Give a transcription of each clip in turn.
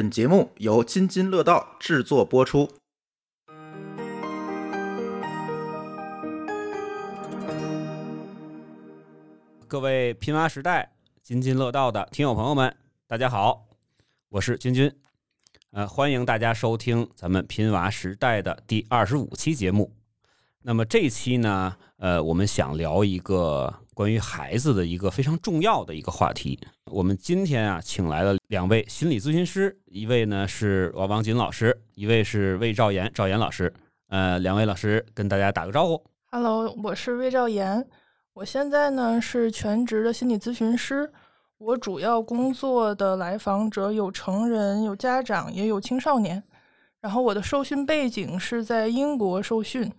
本节目由津津乐道制作播出。各位拼娃时代津津乐道的听友朋友们，大家好，我是君君，呃，欢迎大家收听咱们拼娃时代的第二十五期节目。那么这期呢，呃，我们想聊一个关于孩子的一个非常重要的一个话题。我们今天啊，请来了两位心理咨询师，一位呢是王王锦老师，一位是魏兆言赵岩老师。呃，两位老师跟大家打个招呼。Hello，我是魏兆言，我现在呢是全职的心理咨询师。我主要工作的来访者有成人、有家长，也有青少年。然后我的受训背景是在英国受训，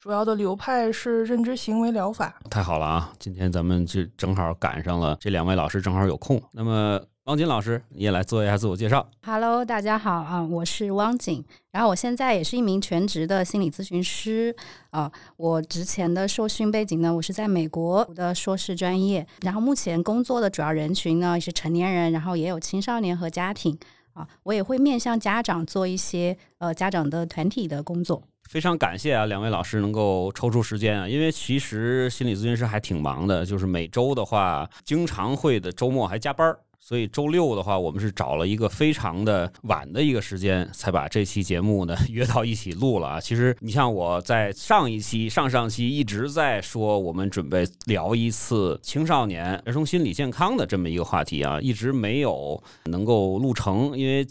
主要的流派是认知行为疗法。太好了啊！今天咱们就正好赶上了，这两位老师正好有空。那么，汪锦老师，你也来做一下自我介绍。Hello，大家好啊，我是汪锦，然后我现在也是一名全职的心理咨询师啊。我之前的受训背景呢，我是在美国读的硕士专业，然后目前工作的主要人群呢是成年人，然后也有青少年和家庭啊。我也会面向家长做一些呃家长的团体的工作。非常感谢啊，两位老师能够抽出时间啊，因为其实心理咨询师还挺忙的，就是每周的话，经常会的周末还加班儿。所以周六的话，我们是找了一个非常的晚的一个时间，才把这期节目呢 约到一起录了啊。其实你像我在上一期、上上期一直在说，我们准备聊一次青少年儿童心理健康的这么一个话题啊，一直没有能够录成，因为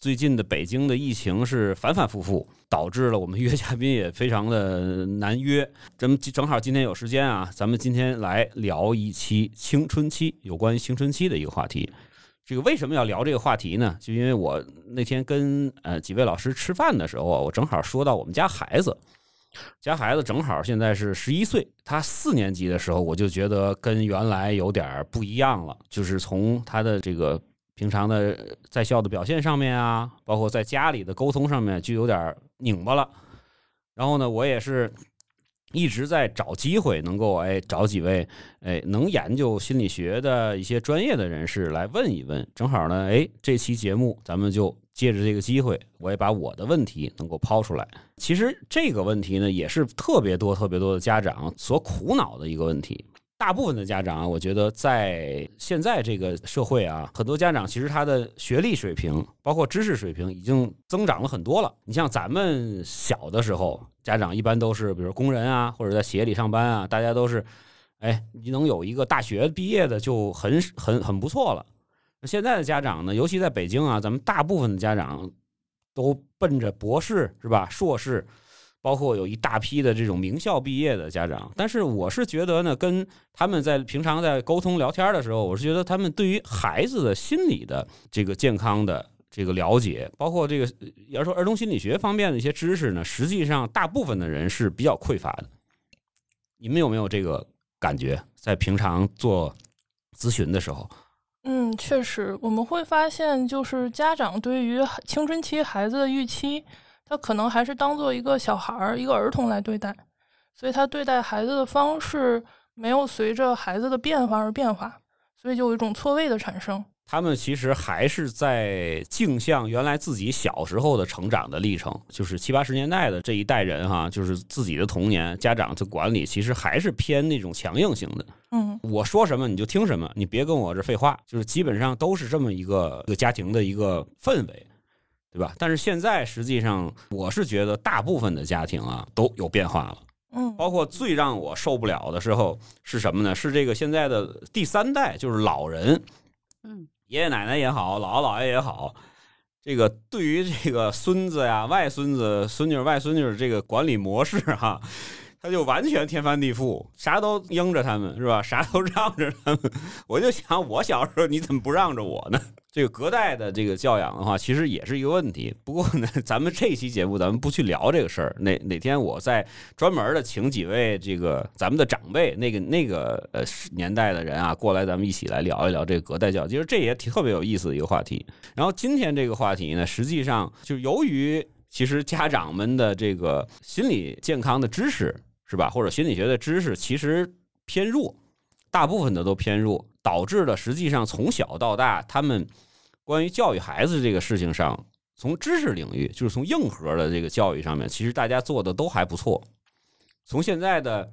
最近的北京的疫情是反反复复。导致了我们约嘉宾也非常的难约。咱们正好今天有时间啊，咱们今天来聊一期青春期有关于青春期的一个话题。这个为什么要聊这个话题呢？就因为我那天跟呃几位老师吃饭的时候，我正好说到我们家孩子，家孩子正好现在是十一岁，他四年级的时候，我就觉得跟原来有点不一样了，就是从他的这个。平常的在校的表现上面啊，包括在家里的沟通上面，就有点拧巴了。然后呢，我也是一直在找机会，能够哎找几位哎能研究心理学的一些专业的人士来问一问。正好呢，哎这期节目咱们就借着这个机会，我也把我的问题能够抛出来。其实这个问题呢，也是特别多特别多的家长所苦恼的一个问题。大部分的家长啊，我觉得在现在这个社会啊，很多家长其实他的学历水平，包括知识水平，已经增长了很多了。你像咱们小的时候，家长一般都是比如工人啊，或者在企业里上班啊，大家都是，哎，你能有一个大学毕业的就很很很不错了。现在的家长呢，尤其在北京啊，咱们大部分的家长都奔着博士是吧，硕士。包括有一大批的这种名校毕业的家长，但是我是觉得呢，跟他们在平常在沟通聊天的时候，我是觉得他们对于孩子的心理的这个健康的这个了解，包括这个要说儿童心理学方面的一些知识呢，实际上大部分的人是比较匮乏的。你们有没有这个感觉？在平常做咨询的时候？嗯，确实，我们会发现，就是家长对于青春期孩子的预期。他可能还是当做一个小孩儿、一个儿童来对待，所以他对待孩子的方式没有随着孩子的变化而变化，所以就有一种错位的产生。他们其实还是在镜像原来自己小时候的成长的历程，就是七八十年代的这一代人哈，就是自己的童年，家长的管理其实还是偏那种强硬型的。嗯，我说什么你就听什么，你别跟我这废话，就是基本上都是这么一个一个家庭的一个氛围。对吧？但是现在实际上，我是觉得大部分的家庭啊都有变化了。嗯，包括最让我受不了的时候是什么呢？是这个现在的第三代，就是老人，嗯，爷爷奶奶也好，姥姥姥爷也好，这个对于这个孙子呀、外孙子、孙女、外孙女这个管理模式哈、啊。他就完全天翻地覆，啥都应着他们，是吧？啥都让着他们。我就想，我小时候你怎么不让着我呢？这个隔代的这个教养的话，其实也是一个问题。不过呢，咱们这期节目咱们不去聊这个事儿。哪哪天我再专门的请几位这个咱们的长辈，那个那个呃年代的人啊，过来，咱们一起来聊一聊这个隔代教。其实这也挺特别有意思的一个话题。然后今天这个话题呢，实际上就由于其实家长们的这个心理健康的知识。是吧？或者心理学的知识其实偏弱，大部分的都偏弱，导致了实际上从小到大他们关于教育孩子这个事情上，从知识领域，就是从硬核的这个教育上面，其实大家做的都还不错。从现在的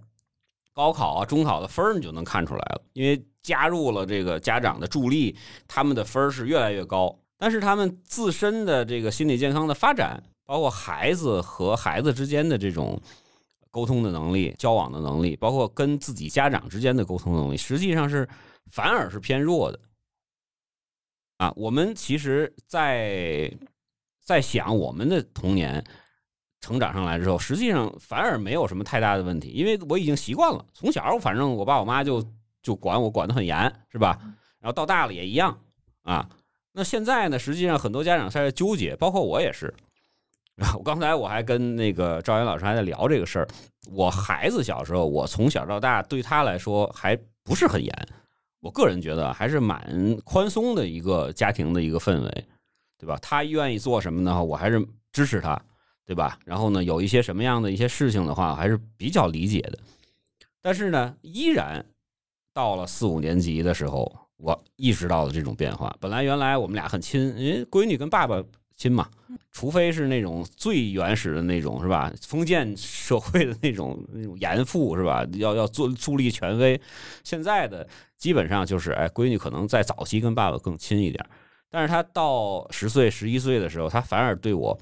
高考啊、中考的分儿，你就能看出来了，因为加入了这个家长的助力，他们的分儿是越来越高。但是他们自身的这个心理健康的发展，包括孩子和孩子之间的这种沟通的能力、交往的能力，包括跟自己家长之间的沟通能力，实际上是反而是偏弱的。啊，我们其实，在在想我们的童年成长上来之后，实际上反而没有什么太大的问题，因为我已经习惯了。从小反正我爸我妈就就管我管的很严，是吧？然后到大了也一样啊。那现在呢，实际上很多家长在纠结，包括我也是。我刚才我还跟那个赵岩老师还在聊这个事儿。我孩子小时候，我从小到大对他来说还不是很严。我个人觉得还是蛮宽松的一个家庭的一个氛围，对吧？他愿意做什么呢？我还是支持他，对吧？然后呢，有一些什么样的一些事情的话，还是比较理解的。但是呢，依然到了四五年级的时候，我意识到了这种变化。本来原来我们俩很亲，因为闺女跟爸爸亲嘛，除非是那种最原始的那种，是吧？封建社会的那种那种严父，是吧？要要做树立权威。现在的。基本上就是，哎，闺女可能在早期跟爸爸更亲一点，但是她到十岁、十一岁的时候，她反而对我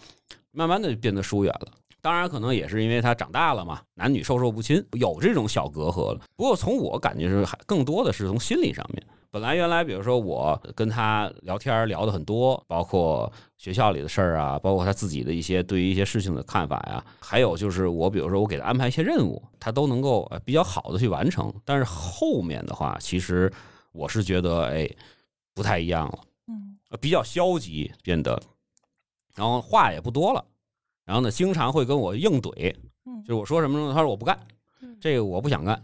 慢慢的变得疏远了。当然，可能也是因为她长大了嘛，男女授受不亲，有这种小隔阂了。不过从我感觉是，还更多的是从心理上面。本来原来，比如说我跟他聊天聊的很多，包括学校里的事儿啊，包括他自己的一些对于一些事情的看法呀，还有就是我比如说我给他安排一些任务，他都能够比较好的去完成。但是后面的话，其实我是觉得哎不太一样了，嗯，比较消极变得，然后话也不多了，然后呢经常会跟我硬怼，嗯，就是我说什么呢？他说我不干，这个我不想干。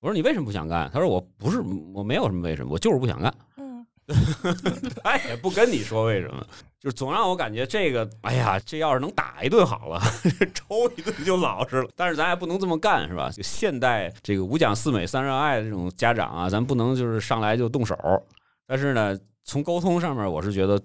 我说你为什么不想干？他说我不是我没有什么为什么，我就是不想干。嗯，他也不跟你说为什么，就总让我感觉这个，哎呀，这要是能打一顿好了，抽一顿就老实了。但是咱也不能这么干，是吧？就现代这个五讲四美三热爱的这种家长啊，咱不能就是上来就动手。但是呢，从沟通上面，我是觉得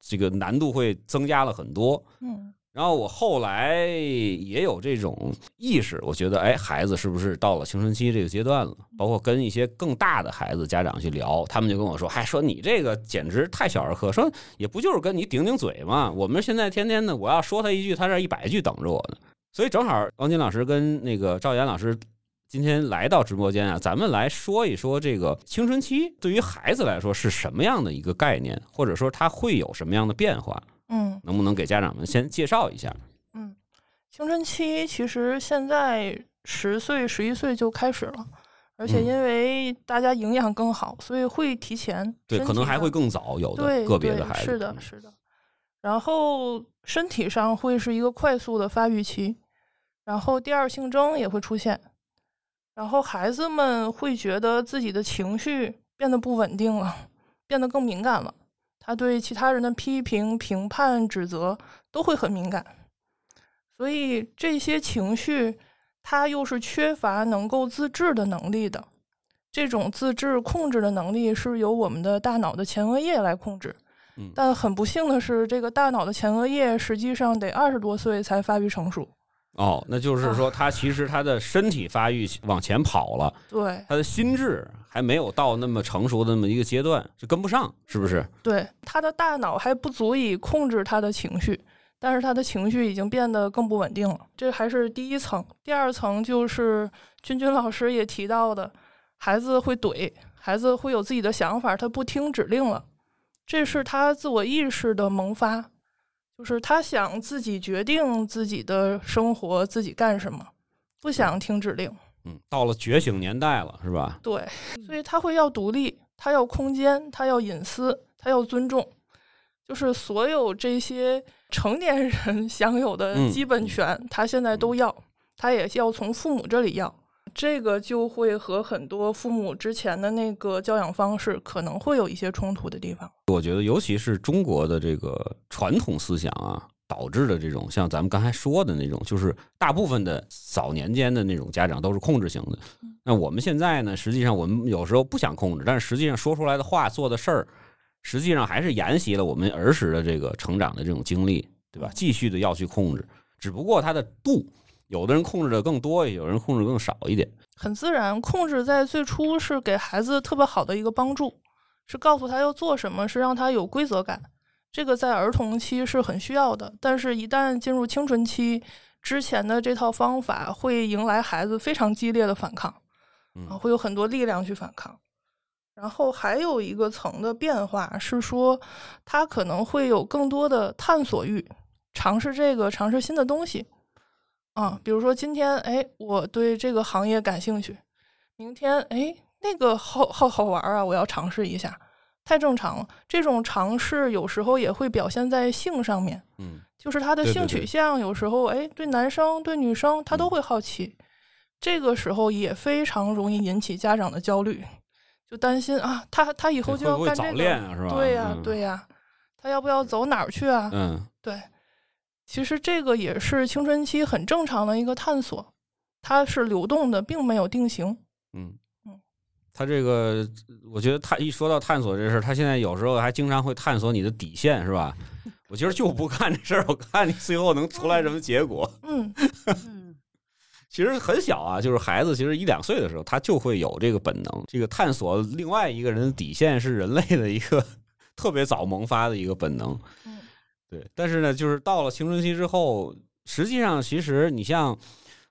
这个难度会增加了很多。嗯。然后我后来也有这种意识，我觉得，哎，孩子是不是到了青春期这个阶段了？包括跟一些更大的孩子家长去聊，他们就跟我说，嗨，说你这个简直太小儿科，说也不就是跟你顶顶嘴嘛。我们现在天天的，我要说他一句，他这一百句等着我呢。所以正好王金老师跟那个赵岩老师今天来到直播间啊，咱们来说一说这个青春期对于孩子来说是什么样的一个概念，或者说他会有什么样的变化。嗯，能不能给家长们先介绍一下？嗯，青春期其实现在十岁、十一岁就开始了，而且因为大家营养更好，所以会提前。对，可能还会更早，有的个别的孩子是的，是的。然后身体上会是一个快速的发育期，然后第二性征也会出现，然后孩子们会觉得自己的情绪变得不稳定了，变得更敏感了。他对其他人的批评、评判、指责都会很敏感，所以这些情绪他又是缺乏能够自制的能力的。这种自制控制的能力是由我们的大脑的前额叶来控制。但很不幸的是，这个大脑的前额叶实际上得二十多岁才发育成熟。哦，那就是说，他其实他的身体发育往前跑了，对，他的心智还没有到那么成熟的那么一个阶段，就跟不上，是不是？对，他的大脑还不足以控制他的情绪，但是他的情绪已经变得更不稳定了。这还是第一层，第二层就是君君老师也提到的，孩子会怼，孩子会有自己的想法，他不听指令了，这是他自我意识的萌发。就是他想自己决定自己的生活，自己干什么，不想听指令。嗯，到了觉醒年代了，是吧？对，所以他会要独立，他要空间，他要隐私，他要尊重，就是所有这些成年人 享有的基本权，他现在都要，他也要从父母这里要。这个就会和很多父母之前的那个教养方式可能会有一些冲突的地方。我觉得，尤其是中国的这个传统思想啊，导致的这种像咱们刚才说的那种，就是大部分的早年间的那种家长都是控制型的。那我们现在呢，实际上我们有时候不想控制，但是实际上说出来的话、做的事儿，实际上还是沿袭了我们儿时的这个成长的这种经历，对吧？继续的要去控制，只不过它的度，有的人控制的更多，有人控制更少一点。很自然，控制在最初是给孩子特别好的一个帮助，是告诉他要做什么，是让他有规则感。这个在儿童期是很需要的，但是一旦进入青春期，之前的这套方法会迎来孩子非常激烈的反抗，啊，会有很多力量去反抗。然后还有一个层的变化是说，他可能会有更多的探索欲，尝试这个，尝试新的东西。啊，比如说今天，哎，我对这个行业感兴趣；明天，哎，那个好好好玩啊，我要尝试一下。太正常了，这种尝试有时候也会表现在性上面。嗯，就是他的性取向，有时候，哎，对男生对女生，他都会好奇。这个时候也非常容易引起家长的焦虑。就担心啊，他他以后就要干这个，对呀对呀，他要不要走哪儿去啊？嗯，对，其实这个也是青春期很正常的一个探索，它是流动的，并没有定型。嗯嗯，他这个，我觉得他一说到探索这事儿，他现在有时候还经常会探索你的底线，是吧？我今儿就不干这事儿，我看你最后能出来什么结果。嗯。其实很小啊，就是孩子，其实一两岁的时候，他就会有这个本能，这个探索另外一个人的底线是人类的一个 特别早萌发的一个本能。嗯，对。但是呢，就是到了青春期之后，实际上，其实你像，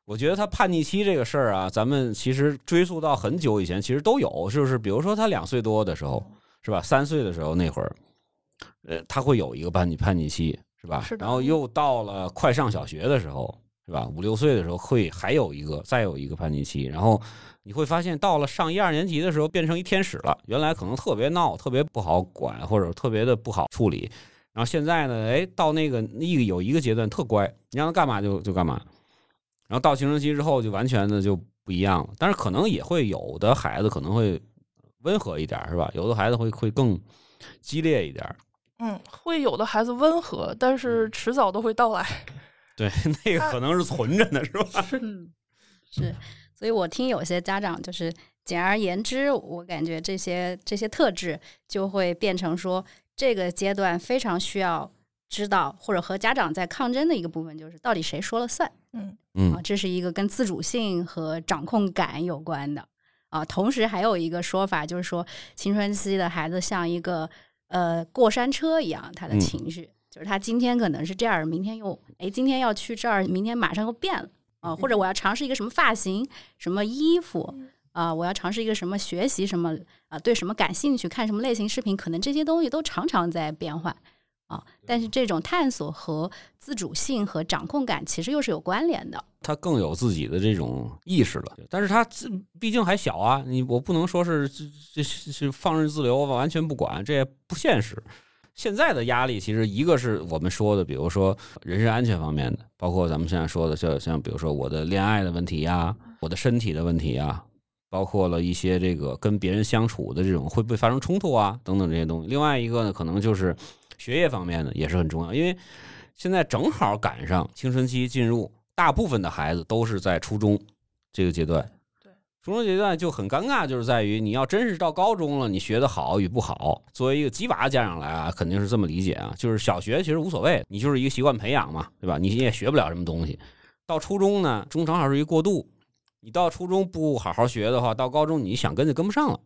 我觉得他叛逆期这个事儿啊，咱们其实追溯到很久以前，其实都有，就是比如说他两岁多的时候，是吧？三岁的时候那会儿，呃，他会有一个叛逆叛逆期，是吧？然后又到了快上小学的时候。是吧？五六岁的时候会还有一个，再有一个叛逆期，然后你会发现，到了上一二年级的时候，变成一天使了。原来可能特别闹，特别不好管，或者特别的不好处理。然后现在呢，哎，到那个一有一个阶段特乖，你让他干嘛就就干嘛。然后到青春期之后，就完全的就不一样了。但是可能也会有的孩子可能会温和一点，是吧？有的孩子会会更激烈一点。嗯，会有的孩子温和，但是迟早都会到来。对，那个可能是存着呢，是吧？是 是，所以我听有些家长就是，简而言之，我感觉这些这些特质就会变成说，这个阶段非常需要知道或者和家长在抗争的一个部分，就是到底谁说了算？嗯嗯，啊，这是一个跟自主性和掌控感有关的啊。同时还有一个说法，就是说青春期的孩子像一个呃过山车一样，他的情绪。就是他今天可能是这样，明天又哎，今天要去这儿，明天马上又变了啊，或者我要尝试一个什么发型、什么衣服啊，我要尝试一个什么学习什么啊，对什么感兴趣，看什么类型视频，可能这些东西都常常在变换啊。但是这种探索和自主性和掌控感其实又是有关联的。他更有自己的这种意识了，但是他毕竟还小啊，你我不能说是这这是放任自流，完全不管，这也不现实。现在的压力其实一个是我们说的，比如说人身安全方面的，包括咱们现在说的，像像比如说我的恋爱的问题呀，我的身体的问题呀，包括了一些这个跟别人相处的这种会不会发生冲突啊等等这些东西。另外一个呢，可能就是学业方面呢也是很重要，因为现在正好赶上青春期进入，大部分的孩子都是在初中这个阶段。初中阶段就很尴尬，就是在于你要真是到高中了，你学的好与不好，作为一个鸡娃家长来啊，肯定是这么理解啊。就是小学其实无所谓，你就是一个习惯培养嘛，对吧？你也学不了什么东西。到初中呢，中长好是一个过渡，你到初中不好好学的话，到高中你想跟就跟不上了。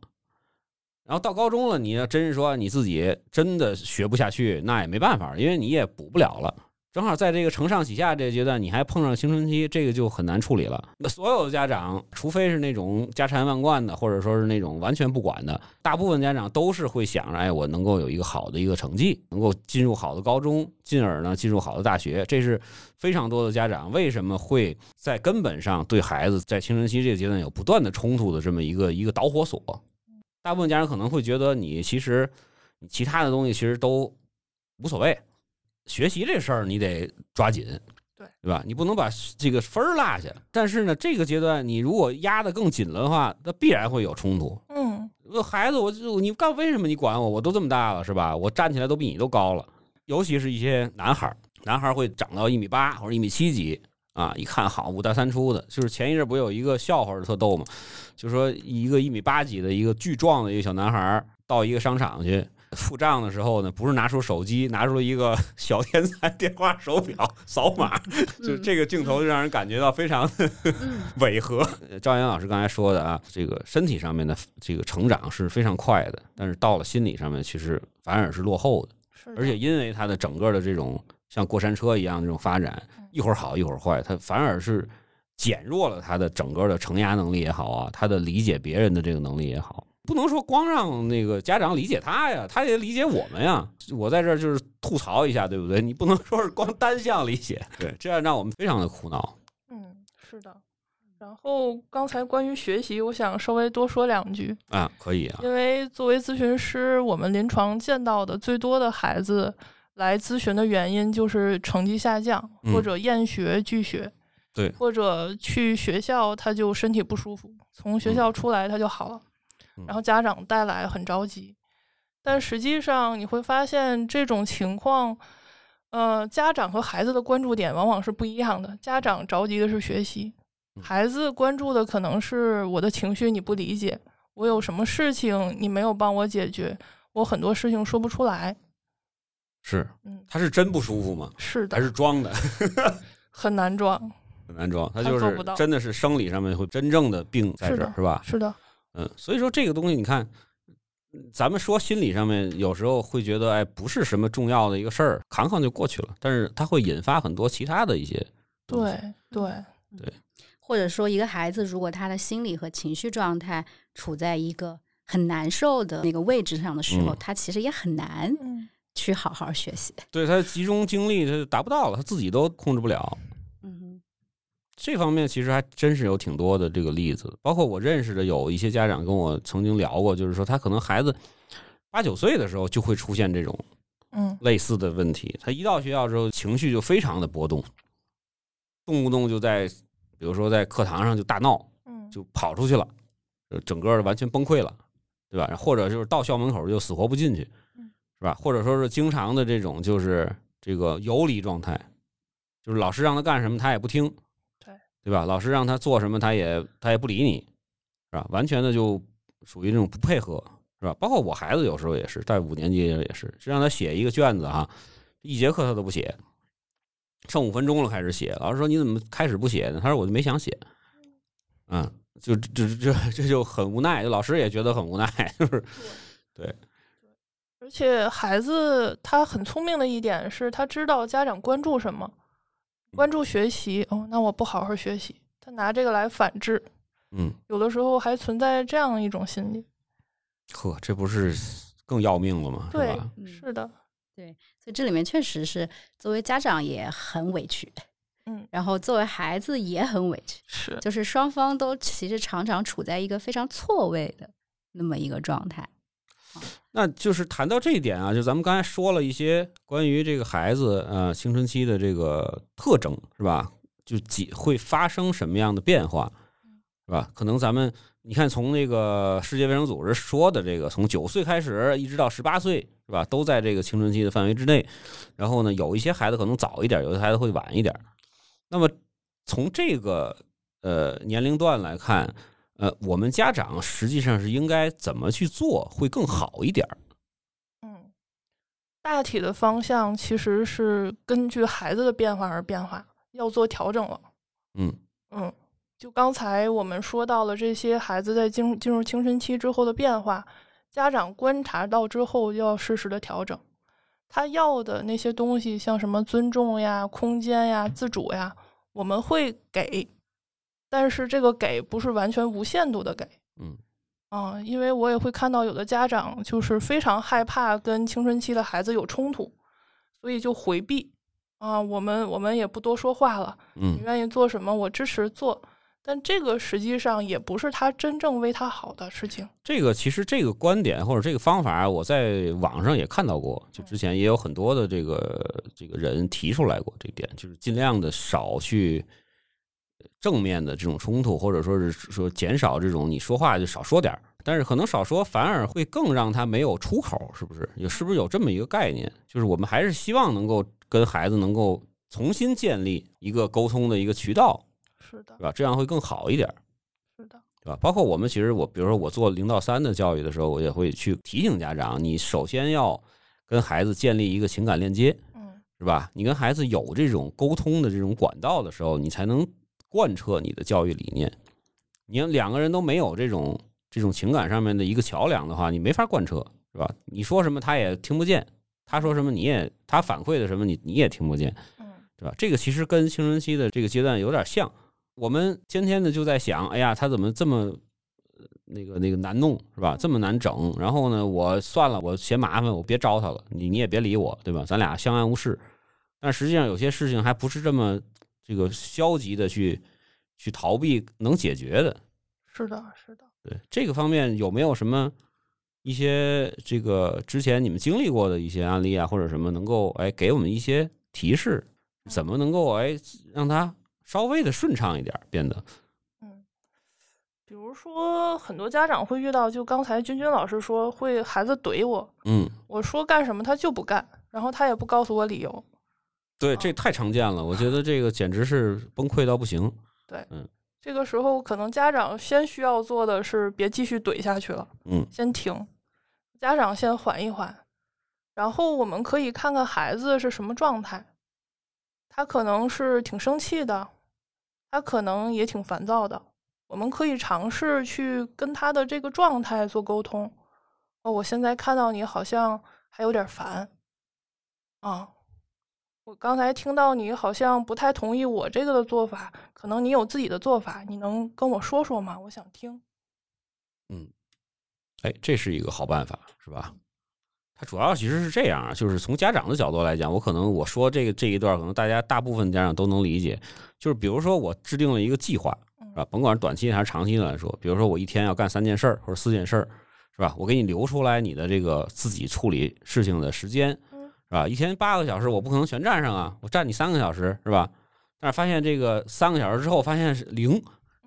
然后到高中了，你要真是说你自己真的学不下去，那也没办法，因为你也补不了了。正好在这个承上启下这个阶段，你还碰上青春期，这个就很难处理了。那所有的家长，除非是那种家财万贯的，或者说是那种完全不管的，大部分家长都是会想着，哎，我能够有一个好的一个成绩，能够进入好的高中，进而呢进入好的大学。这是非常多的家长为什么会在根本上对孩子在青春期这个阶段有不断的冲突的这么一个一个导火索。大部分家长可能会觉得，你其实你其他的东西其实都无所谓。学习这事儿你得抓紧，对对吧？你不能把这个分儿落下。但是呢，这个阶段你如果压得更紧了的话，那必然会有冲突。嗯，孩子，我就你干为什么你管我？我都这么大了，是吧？我站起来都比你都高了。尤其是一些男孩儿，男孩儿会长到一米八或者一米七几啊，一看好五大三粗的。就是前一阵不有一个笑话特逗吗？就说一个一米八几的一个巨壮的一个小男孩到一个商场去。付账的时候呢，不是拿出手机，拿出了一个 小天才电话手表扫码，就这个镜头就让人感觉到非常的 违和。呃赵岩老师刚才说的啊，这个身体上面的这个成长是非常快的，但是到了心理上面，其实反而是落后的。而且因为他的整个的这种像过山车一样这种发展，一会儿好一会儿坏，他反而是减弱了他的整个的承压能力也好啊，他的理解别人的这个能力也好。不能说光让那个家长理解他呀，他也理解我们呀。我在这儿就是吐槽一下，对不对？你不能说是光 单向理解，对，这样让我们非常的苦恼。嗯，是的。然后刚才关于学习，我想稍微多说两句，啊，可以啊，因为作为咨询师，我们临床见到的最多的孩子来咨询的原因就是成绩下降，嗯或者厌学拒学，对或者去学校他就身体不舒服，从学校出来他就好了，嗯然后家长带来很着急，但实际上你会发现这种情况。呃，家长和孩子的关注点往往是不一样的。家长着急的是学习，嗯孩子关注的可能是我的情绪你不理解，我有什么事情你没有帮我解决，我很多事情说不出来。是，嗯，他是真不舒服吗？是的还，是装的？很难装。很难装，他就是真的是生理上面会真正的病在这儿，是吧？是的，嗯，所以说这个东西，你看，嗯咱们说心理上面有时候会觉得，哎，不是什么重要的一个事儿，扛扛就过去了，但是它会引发很多其他的一些东西。对对，或者说，一个孩子如果他的心理和情绪状态处在一个很难受的那个位置上的时候，嗯他其实也很难嗯，去好好学习。对他集中精力，他就达不到了，他自己都控制不了。嗯这方面其实还真是有挺多的这个例子，包括我认识的有一些家长跟我曾经聊过，就是说他可能孩子八九岁的时候就会出现这种嗯类似的问题。他一到学校之后，情绪就非常的波动，动不动就在，比如说在课堂上就大闹，嗯，就跑出去了，就整个完全崩溃了，对吧？或者就是到校门口就死活不进去嗯，是吧？或者说是经常的这种就是这个游离状态，就是老师让他干什么他也不听，对对吧？老师让他做什么他也他也不理你，是吧？完全的就属于这种不配合，是吧？包括我孩子有时候也是，在五年级也是，就让他写一个卷子哈，一节课他都不写，剩五分钟了开始写，老师说你怎么开始不写呢？他说我就没想写，嗯，就这这这这就很无奈，老师也觉得很无奈，就是而且孩子他很聪明的一点是他知道家长关注什么，关注学习哦，那我不好好学习，他拿这个来反制，嗯，有的时候还存在这样一种心理。呵，这不是更要命了吗？对是的，对所以这里面确实是作为家长也很委屈，嗯，然后作为孩子也很委屈，是就是双方都其实常常处在一个非常错位的那么一个状态。那就是谈到这一点啊，就咱们刚才说了一些关于这个孩子呃青春期的这个特征，是吧？就几会发生什么样的变化，是吧？可能咱们你看，从那个世界卫生组织说的这个，从九岁开始一直到十八岁，是吧？都在这个青春期的范围之内。然后呢，有一些孩子可能早一点，有的孩子会晚一点。那么从这个呃年龄段来看，呃，我们家长实际上是应该怎么去做会更好一点儿？嗯，大体的方向其实是根据孩子的变化而变化，要做调整了。嗯嗯，就刚才我们说到了这些孩子在进进入青春期之后的变化，家长观察到之后要适时的调整。他要的那些东西，像什么尊重呀、空间呀、自主呀，我们会给，但是这个给不是完全无限度的给。嗯啊，因为我也会看到有的家长就是非常害怕跟青春期的孩子有冲突，所以就回避啊。我们我们也不多说话了，嗯你嗯愿意做什么我支持做，但这个实际上也不是他真正为他好的事情。这个其实这个观点或者这个方法，我在网上也看到过，就之前也有很多的这个这个人提出来过这点，就是尽量的少去正面的这种冲突，或者说是说减少这种你说话就少说点儿，但是可能少说反而会更让他没有出口，是不是？有是不是有这么一个概念？就是我们还是希望能够跟孩子能够重新建立一个沟通的一个渠道，是的对，吧？这样会更好一点。是的，对吧？包括我们其实我，比如说我做零到三的教育的时候，我也会去提醒家长，你首先要跟孩子建立一个情感链接，嗯是吧？你跟孩子有这种沟通的这种管道的时候，你才能贯彻你的教育理念。你要两个人都没有这种这种情感上面的一个桥梁的话，你没法贯彻，是吧？你说什么他也听不见，他说什么你也他反馈的什么你你也听不见，嗯对吧？这个其实跟青春期的这个阶段有点像。我们天天的就在想，哎呀，他怎么这么呃那个那个难弄，是吧？这么难整。然后呢，我算了，我嫌麻烦，我别招他了，你你也别理我，对吧？咱俩相安无事。但实际上有些事情还不是这么这个消极的去去逃避能解决的。是的，是的。对这个方面有没有什么一些这个之前你们经历过的一些案例啊，或者什么能够哎给我们一些提示，怎么能够哎让他稍微的顺畅一点变得嗯，比如说很多家长会遇到，就刚才君君老师说，会孩子怼我，嗯我说干什么他就不干，然后他也不告诉我理由。对这太常见了，我觉得这个简直是崩溃到不行。对，嗯这个时候，可能家长先需要做的是别继续怼下去了，嗯先停，家长先缓一缓，然后我们可以看看孩子是什么状态，他可能是挺生气的，他可能也挺烦躁的，我们可以尝试去跟他的这个状态做沟通。哦，我现在看到你好像还有点烦，啊，我刚才听到你好像不太同意我这个的做法，可能你有自己的做法，你能跟我说说吗？我想听。嗯哎，这是一个好办法，是吧？它主要其实是这样啊，就是从家长的角度来讲，我可能我说这个这一段，可能大家大部分家长都能理解。就是比如说我制定了一个计划，是吧？甭管是短期还是长期的来说，比如说我一天要干三件事儿或者四件事儿，是吧？我给你留出来你的这个自己处理事情的时间，嗯是吧？一天八个小时，我不可能全占上啊，我占你三个小时，是吧？但是发现这个三个小时之后，发现是零，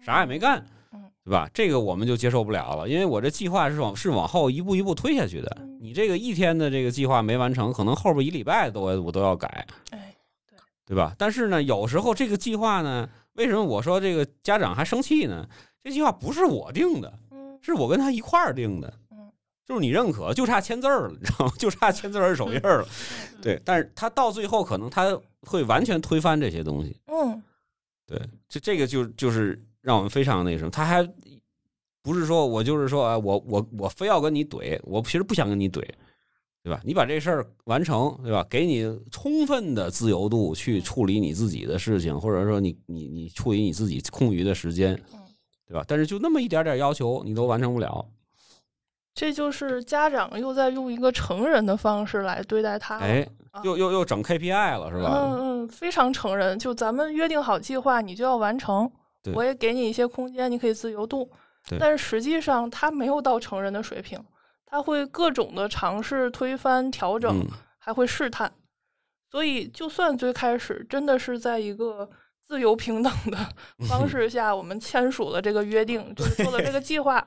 啥也没干嗯，对吧？这个我们就接受不了了，因为我这计划是往是往后一步一步推下去的。嗯你这个一天的这个计划没完成，可能后边一礼拜都我都要改，哎，对吧？但是呢，有时候这个计划呢，为什么我说这个家长还生气呢？这计划不是我定的，嗯是我跟他一块儿定的嗯，就是你认可，就差签字儿了，你知道吗？就差签字儿手印儿了。对，但是他到最后可能他会完全推翻这些东西。嗯对，这这个就就是让我们非常那什么，他还不是说我就是说啊，我我我非要跟你怼，我其实不想跟你怼，对吧？你把这事儿完成，对吧？给你充分的自由度去处理你自己的事情，或者说你你你处理你自己空余的时间嗯，对吧？但是就那么一点点要求，你都完成不了，这就是家长又在用一个成人的方式来对待他了。哎，啊又又又整 KPI 了，是吧？嗯嗯，非常成人。就咱们约定好计划，你就要完成。我也给你一些空间，你可以自由度。对但是实际上他没有到成人的水平，他会各种的尝试推翻、调整，嗯，还会试探。所以，就算最开始真的是在一个自由平等的 方式下，我们签署了这个约定，就是做了这个计划，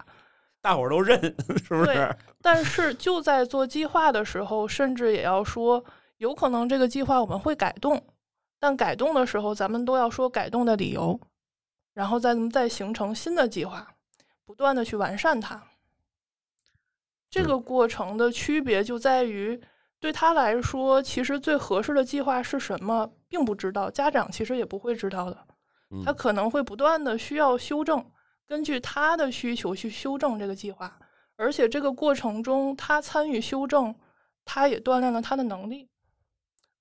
大伙儿都认，是不是对？但是就在做计划的时候，甚至也要说，有可能这个计划我们会改动，但改动的时候，咱们都要说改动的理由，然后再再形成新的计划，不断的去完善它。这个过程的区别就在于，对他来说，其实最合适的计划是什么，并不知道，家长其实也不会知道的。嗯他可能会不断的需要修正，根据他的需求去修正这个计划，而且这个过程中他参与修正，他也锻炼了他的能力，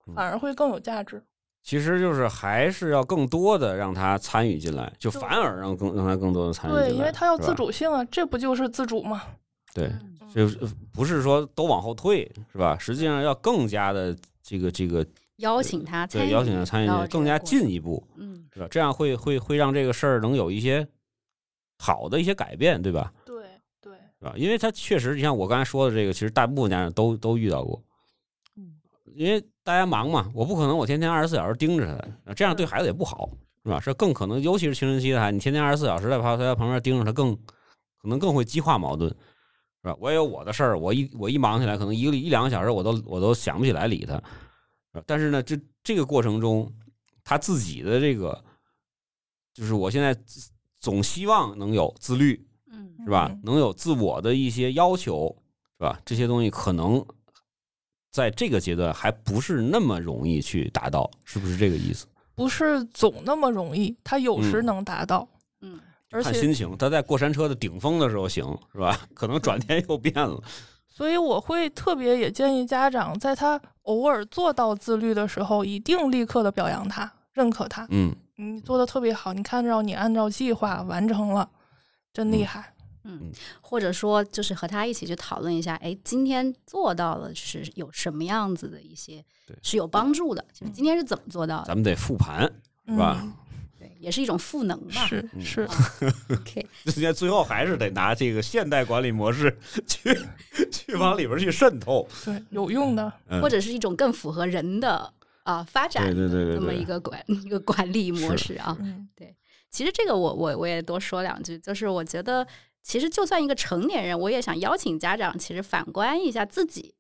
嗯反而会更有价值。其实就是还是要更多的让他参与进来，就反而让更让他更多的参与进来，对，因为他要自。主性啊，这不就是自主吗？对，嗯就是不是说都往后退，是吧？实际上要更加的这个这个邀请他参与，对邀请他参与进来，更加进一步，嗯，是吧？这样会会会让这个事儿能有一些好的一些改变，对吧？对对，是吧？因为他确实，你像我刚才说的这个，其实大部分家长都都遇到过。嗯，因为大家忙嘛，我不可能我天天二十四小时盯着他，这样对孩子也不好，是吧？这更可能，尤其是青春期的孩子，你天天二十四小时在旁在旁边盯着他，更可能更会激化矛盾，是吧？我也有我的事儿，我一我一忙起来，可能一个一两个小时我都我都想不起来理他，但是呢，这这个过程中，他自己的这个，就是我现在总希望能有自律，嗯是吧嗯？能有自我的一些要求，是吧？这些东西可能在这个阶段还不是那么容易去达到，是不是这个意思？不是总那么容易，他有时嗯能达到，嗯而且看心情，他在过山车的顶峰的时候行，是吧？可能转天又变了。所以我会特别也建议家长，在他偶尔做到自律的时候，一定立刻的表扬他，认可他。嗯，你做的特别好，你看着你按照计划完成了，真厉害。嗯，或者说就是和他一起去讨论一下，哎，今天做到了是有什么样子的一些对是有帮助的，就是今天是怎么做到的，咱们得复盘，是吧？嗯 对，也是一种赋能吧。嗯是是，OK，人家最后还是得拿这个现代管理模式去去往里边去渗透，对，有用的。嗯或者是一种更符合人的啊发展对对对对这么一个管 一个管理模式啊。对。其实这个我我我也多说两句，就是我觉得其实就算一个成年人，我也想邀请家长，其实反观一下自己，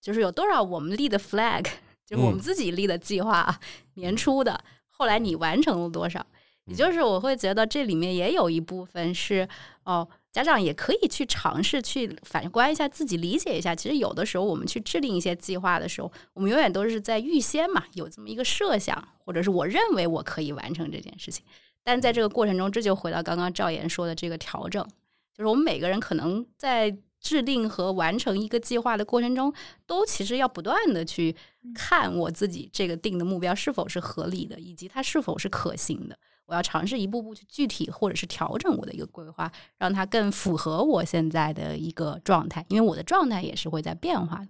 就是有多少我们立的 flag，就是我们嗯。自己立的计划啊，年初的，后来你完成了多少？也就是我会觉得这里面也有一部分是哦，家长也可以去尝试去反观一下自己，理解一下。其实有的时候我们去制定一些计划的时候，我们永远都是在预先嘛，有这么一个设想，或者是我认为我可以完成这件事情。但在这个过程中，这就回到刚刚赵岩说的这个调整，就是我们每个人可能在制定和完成一个计划的过程中，都其实要不断的去看我自己这个定的目标是否是合理的，以及它是否是可行的。我要尝试一步步去具体或者是调整我的一个规划，让它更符合我现在的一个状态，因为我的状态也是会在变化的。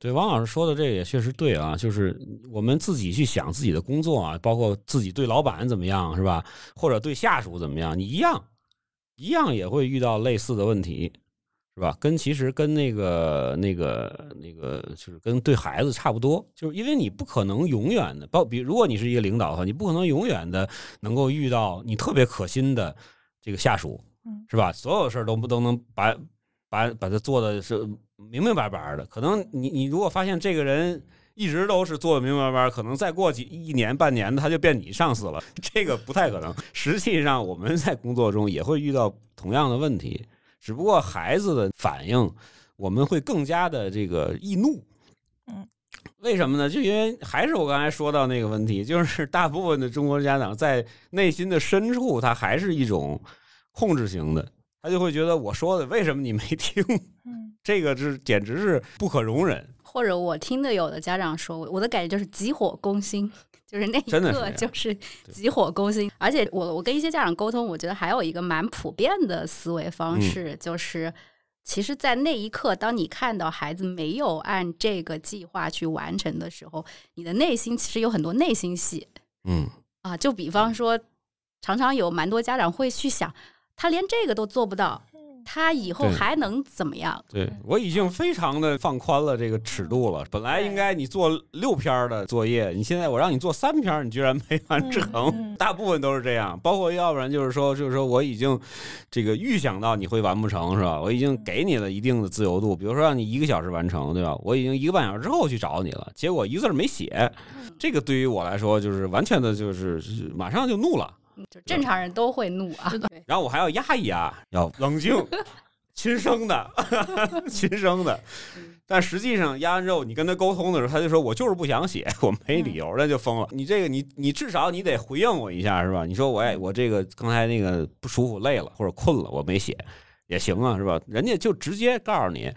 对，王老师说的这个也确实对啊，就是我们自己去想自己的工作啊，包括自己对老板怎么样，是吧？或者对下属怎么样，你一样一样也会遇到类似的问题，是吧？跟其实跟那个那个那个就是跟对孩子差不多，就是因为你不可能永远的，包比如果你是一个领导的话，你不可能永远的能够遇到你特别可心的这个下属，嗯是吧？所有事儿都不都能把把把他做的是明明白白的。可能你你如果发现这个人一直都是做的明明白白，可能再过几一年半年的他就变你上司了，这个不太可能。实际上我们在工作中也会遇到同样的问题，只不过孩子的反应我们会更加的这个易怒。嗯。为什么呢？就因为还是我刚才说到那个问题，就是大部分的中国家长在内心的深处，他还是一种控制型的，他就会觉得我说的为什么你没听？嗯 这个是简直是不可容忍。或者我听的有的家长说，我的感觉就是急火攻心，就是那一刻就是急火攻心。而且我我跟一些家长沟通，我觉得还有一个蛮普遍的思维方式，就是其实，在那一刻，当你看到孩子没有按这个计划去完成的时候，你的内心其实有很多内心戏嗯，啊。就比方说，常常有蛮多家长会去想，他连这个都做不到，他以后还能怎么样？对我已经非常的放宽了这个尺度了。本来应该你做六篇的作业，你现在我让你做三篇，你居然没完成。嗯嗯大部分都是这样，包括要不然就是说，就是说我已经这个预想到你会完不成，是吧？我已经给你了一定的自由度，比如说让你一个小时完成，对吧？我已经一个半小时之后去找你了，结果一个字没写，这个对于我来说就是完全的就是马上就怒了。就正常人都会怒啊。对然后我还要压一压，要冷静，亲生的，亲生的。但实际上压完之后，你跟他沟通的时候，他就说我就是不想写，我没理由，那就疯了。你这个你你至少你得回应我一下是吧？你说我哎我这个刚才那个不舒服累了或者困了，我没写也行啊是吧？人家就直接告诉你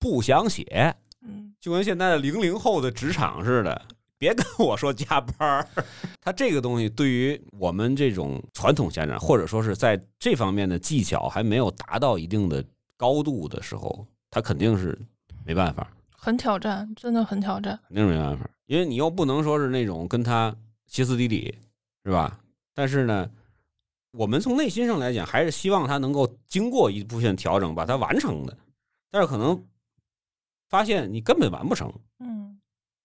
不想写，嗯就跟现在的零零后的职场似的，别跟我说加班儿。他这个东西对于我们这种传统家长，或者说是在这方面的技巧还没有达到一定的高度的时候，他肯定是没办法，很挑战，真的很挑战。肯定是没办法，因为你又不能说是那种跟他歇斯底里，是吧？但是呢。我们从内心上来讲，还是希望他能够经过一部分调整，把它完成的。但是可能发现你根本完不成，嗯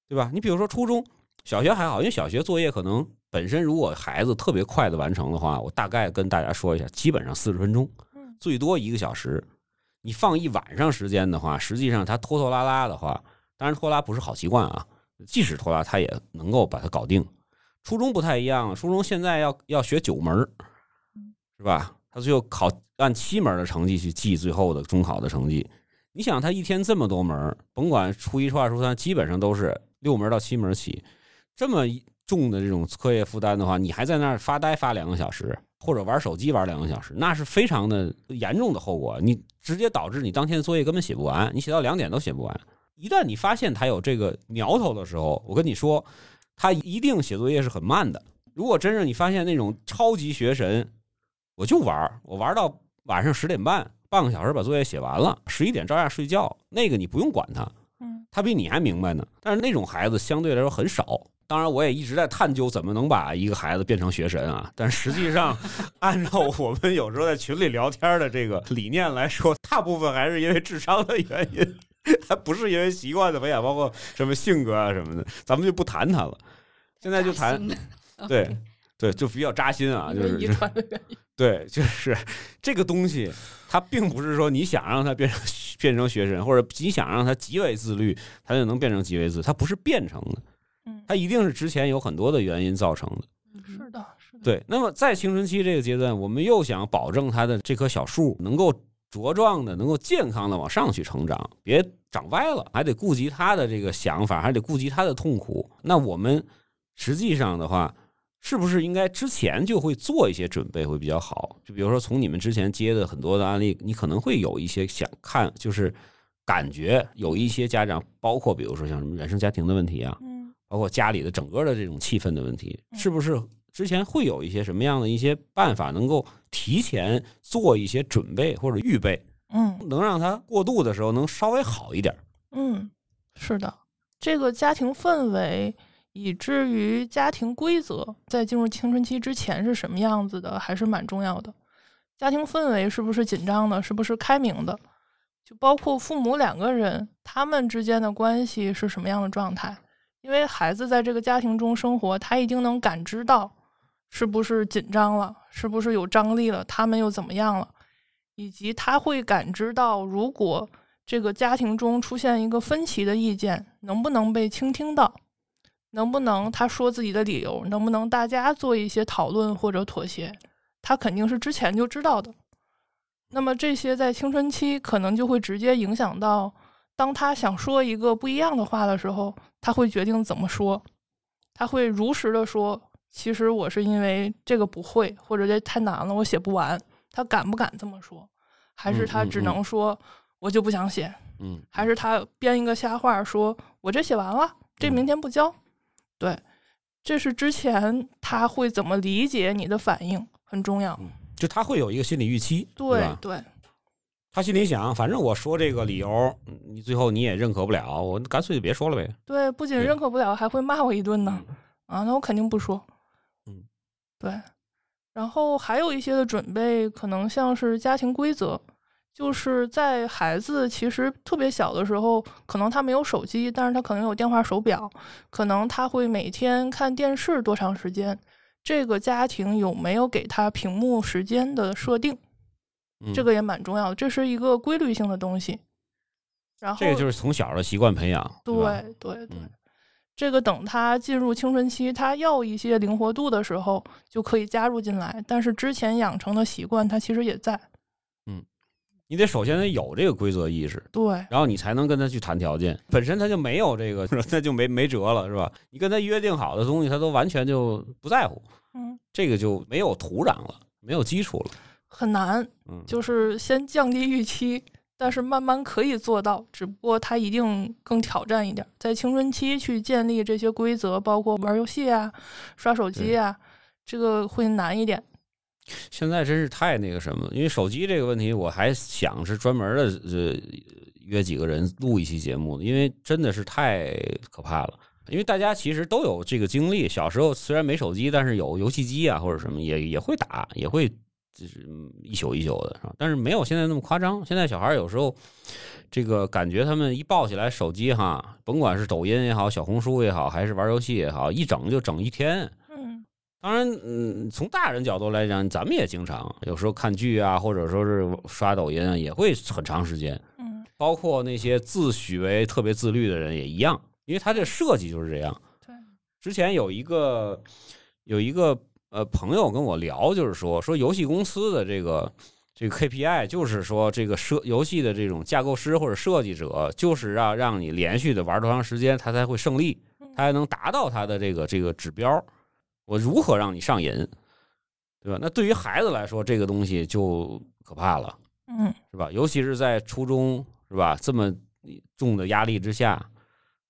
对吧？你比如说初中小学还好，因为小学作业可能本身如果孩子特别快的完成的话，我大概跟大家说一下，基本上四十分钟，嗯最多一个小时。你放一晚上时间的话，实际上他拖拖拉拉的话，当然拖拉不是好习惯啊，即使拖拉他也能够把它搞定。初中不太一样，初中现在要要学九门儿是吧？他最后考按七门的成绩去记最后的中考的成绩。你想，他一天这么多门，甭管初一、初二、初三，基本上都是六门到七门起，这么重的这种课业负担的话，你还在那儿发呆发两个小时，或者玩手机玩两个小时，那是非常的严重的后果。你直接导致你当天作业根本写不完，你写到两点都写不完。一旦你发现他有这个苗头的时候，我跟你说，他一定写作业是很慢的。如果真是你发现那种超级学神，我就玩，我玩到晚上十点半，半个小时把作业写完了，十一点照样睡觉，那个你不用管他，他比你还明白呢。但是那种孩子相对来说很少。当然，我也一直在探究怎么能把一个孩子变成学神啊。但实际上，按照我们有时候在群里聊天的这个理念来说，大部分还是因为智商的原因。还不是因为习惯的培养，包括什么性格啊什么的，咱们就不谈他了。现在就谈，对对，就比较扎心啊，就是遗传的原因。对，就是这个东西，它并不是说你想让它变成变成学神，或者你想让它极为自律，它就能变成极为自，它不是变成的，嗯，它一定是之前有很多的原因造成的。是的，是的。对，那么在青春期这个阶段，我们又想保证他的这棵小树能够。茁壮的，能够健康的往上去成长，别长歪了，还得顾及他的这个想法，还得顾及他的痛苦。那我们实际上的话，是不是应该之前就会做一些准备会比较好？就比如说从你们之前接的很多的案例，你可能会有一些想看，就是感觉有一些家长，包括比如说像什么原生家庭的问题啊，嗯，包括家里的整个的这种气氛的问题，是不是？之前会有一些什么样的一些办法，能够提前做一些准备或者预备，嗯，能让他过渡的时候能稍微好一点。嗯，是的，这个家庭氛围，以至于家庭规则，在进入青春期之前是什么样子的，还是蛮重要的。家庭氛围是不是紧张的，是不是开明的，就包括父母两个人他们之间的关系是什么样的状态。因为孩子在这个家庭中生活，他一定能感知到。是不是紧张了？是不是有张力了？他们又怎么样了？以及他会感知到，如果这个家庭中出现一个分歧的意见，能不能被倾听到？能不能他说自己的理由？能不能大家做一些讨论或者妥协？他肯定是之前就知道的。那么这些在青春期可能就会直接影响到，当他想说一个不一样的话的时候，他会决定怎么说，他会如实的说。其实我是因为这个不会，或者这太难了，我写不完。他敢不敢这么说？还是他只能说我就不想写？嗯，还是他编一个瞎话，说我这写完了，这明天不交？对，这是之前他会怎么理解你的反应很重要。就他会有一个心理预期，对对。他心里想，反正我说这个理由，你最后你也认可不了，我干脆就别说了呗。对，不仅认可不了，还会骂我一顿呢。啊，那我肯定不说。嗯对，然后还有一些的准备，可能像是家庭规则，就是在孩子其实特别小的时候，可能他没有手机，但是他可能有电话手表，可能他会每天看电视多长时间，这个家庭有没有给他屏幕时间的设定，这个也蛮重要的，这是一个规律性的东西。然后这个就是从小的习惯培养，对对对。这个等他进入青春期，他要一些灵活度的时候，就可以加入进来。但是之前养成的习惯，他其实也在。嗯，你得首先得有这个规则意识，对，然后你才能跟他去谈条件。本身他就没有这个，那就没没辙了，是吧？你跟他约定好的东西，他都完全就不在乎。嗯，这个就没有土壤了，没有基础了，很难。嗯，就是先降低预期。但是慢慢可以做到，只不过他一定更挑战一点。在青春期去建立这些规则，包括玩游戏啊、刷手机啊，这个会难一点。现在真是太那个什么，因为手机这个问题，我还想是专门的呃约几个人录一期节目，因为真的是太可怕了。因为大家其实都有这个经历，小时候虽然没手机，但是有游戏机啊或者什么，也也会打，也会。就是一宿一宿的，是吧？但是没有现在那么夸张。现在小孩有时候，这个感觉他们一抱起来手机，哈，甭管是抖音也好，小红书也好，还是玩游戏也好，一整就整一天。嗯，当然，嗯，从大人角度来讲，咱们也经常有时候看剧啊，或者说是刷抖音啊，也会很长时间。嗯，包括那些自诩为特别自律的人也一样，因为他这设计就是这样。对，之前有一个有一个。呃朋友跟我聊，就是说说游戏公司的这个这个 KPI，就是说这个设游戏的这种架构师或者设计者，就是让让你连续的玩多长时间，他才会胜利，他才能达到他的这个这个指标。我如何让你上瘾，对吧？那对于孩子来说，这个东西就可怕了。嗯是吧？尤其是在初中，是吧？这么重的压力之下，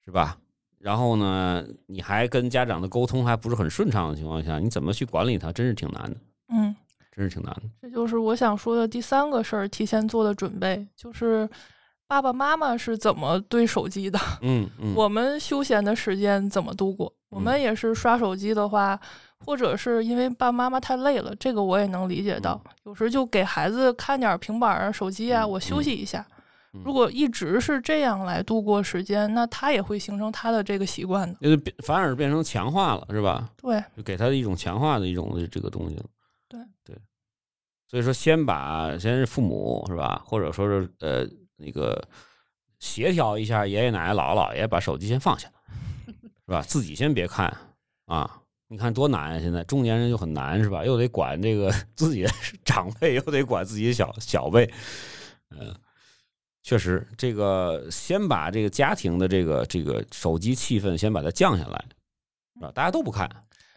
是吧？然后呢，你还跟家长的沟通还不是很顺畅的情况下，你怎么去管理他，真是挺难的，嗯，真是挺难的。这就是我想说的第三个事儿，提前做的准备，就是爸爸妈妈是怎么对手机的，嗯嗯，我们休闲的时间怎么度过？我们也是刷手机的话，或者是因为爸爸妈妈太累了，这个我也能理解到。有时就给孩子看点平板啊、手机啊，嗯我休息一下。嗯如果一直是这样来度过时间，那他也会形成他的这个习惯的。就反而变成强化了，是吧？对，就给他一种强化的一种这个东西了。对对，所以说先把先是父母是吧，或者说是呃那个协调一下爷爷奶奶姥姥姥爷把手机先放下，是吧？自己先别看啊。你看多难啊！现在中年人就很难是吧？又得管这个自己的长辈，又得管自己的小小辈，嗯、确实，这个先把这个家庭的这个这个手机气氛先把它降下来，是吧？大家都不看，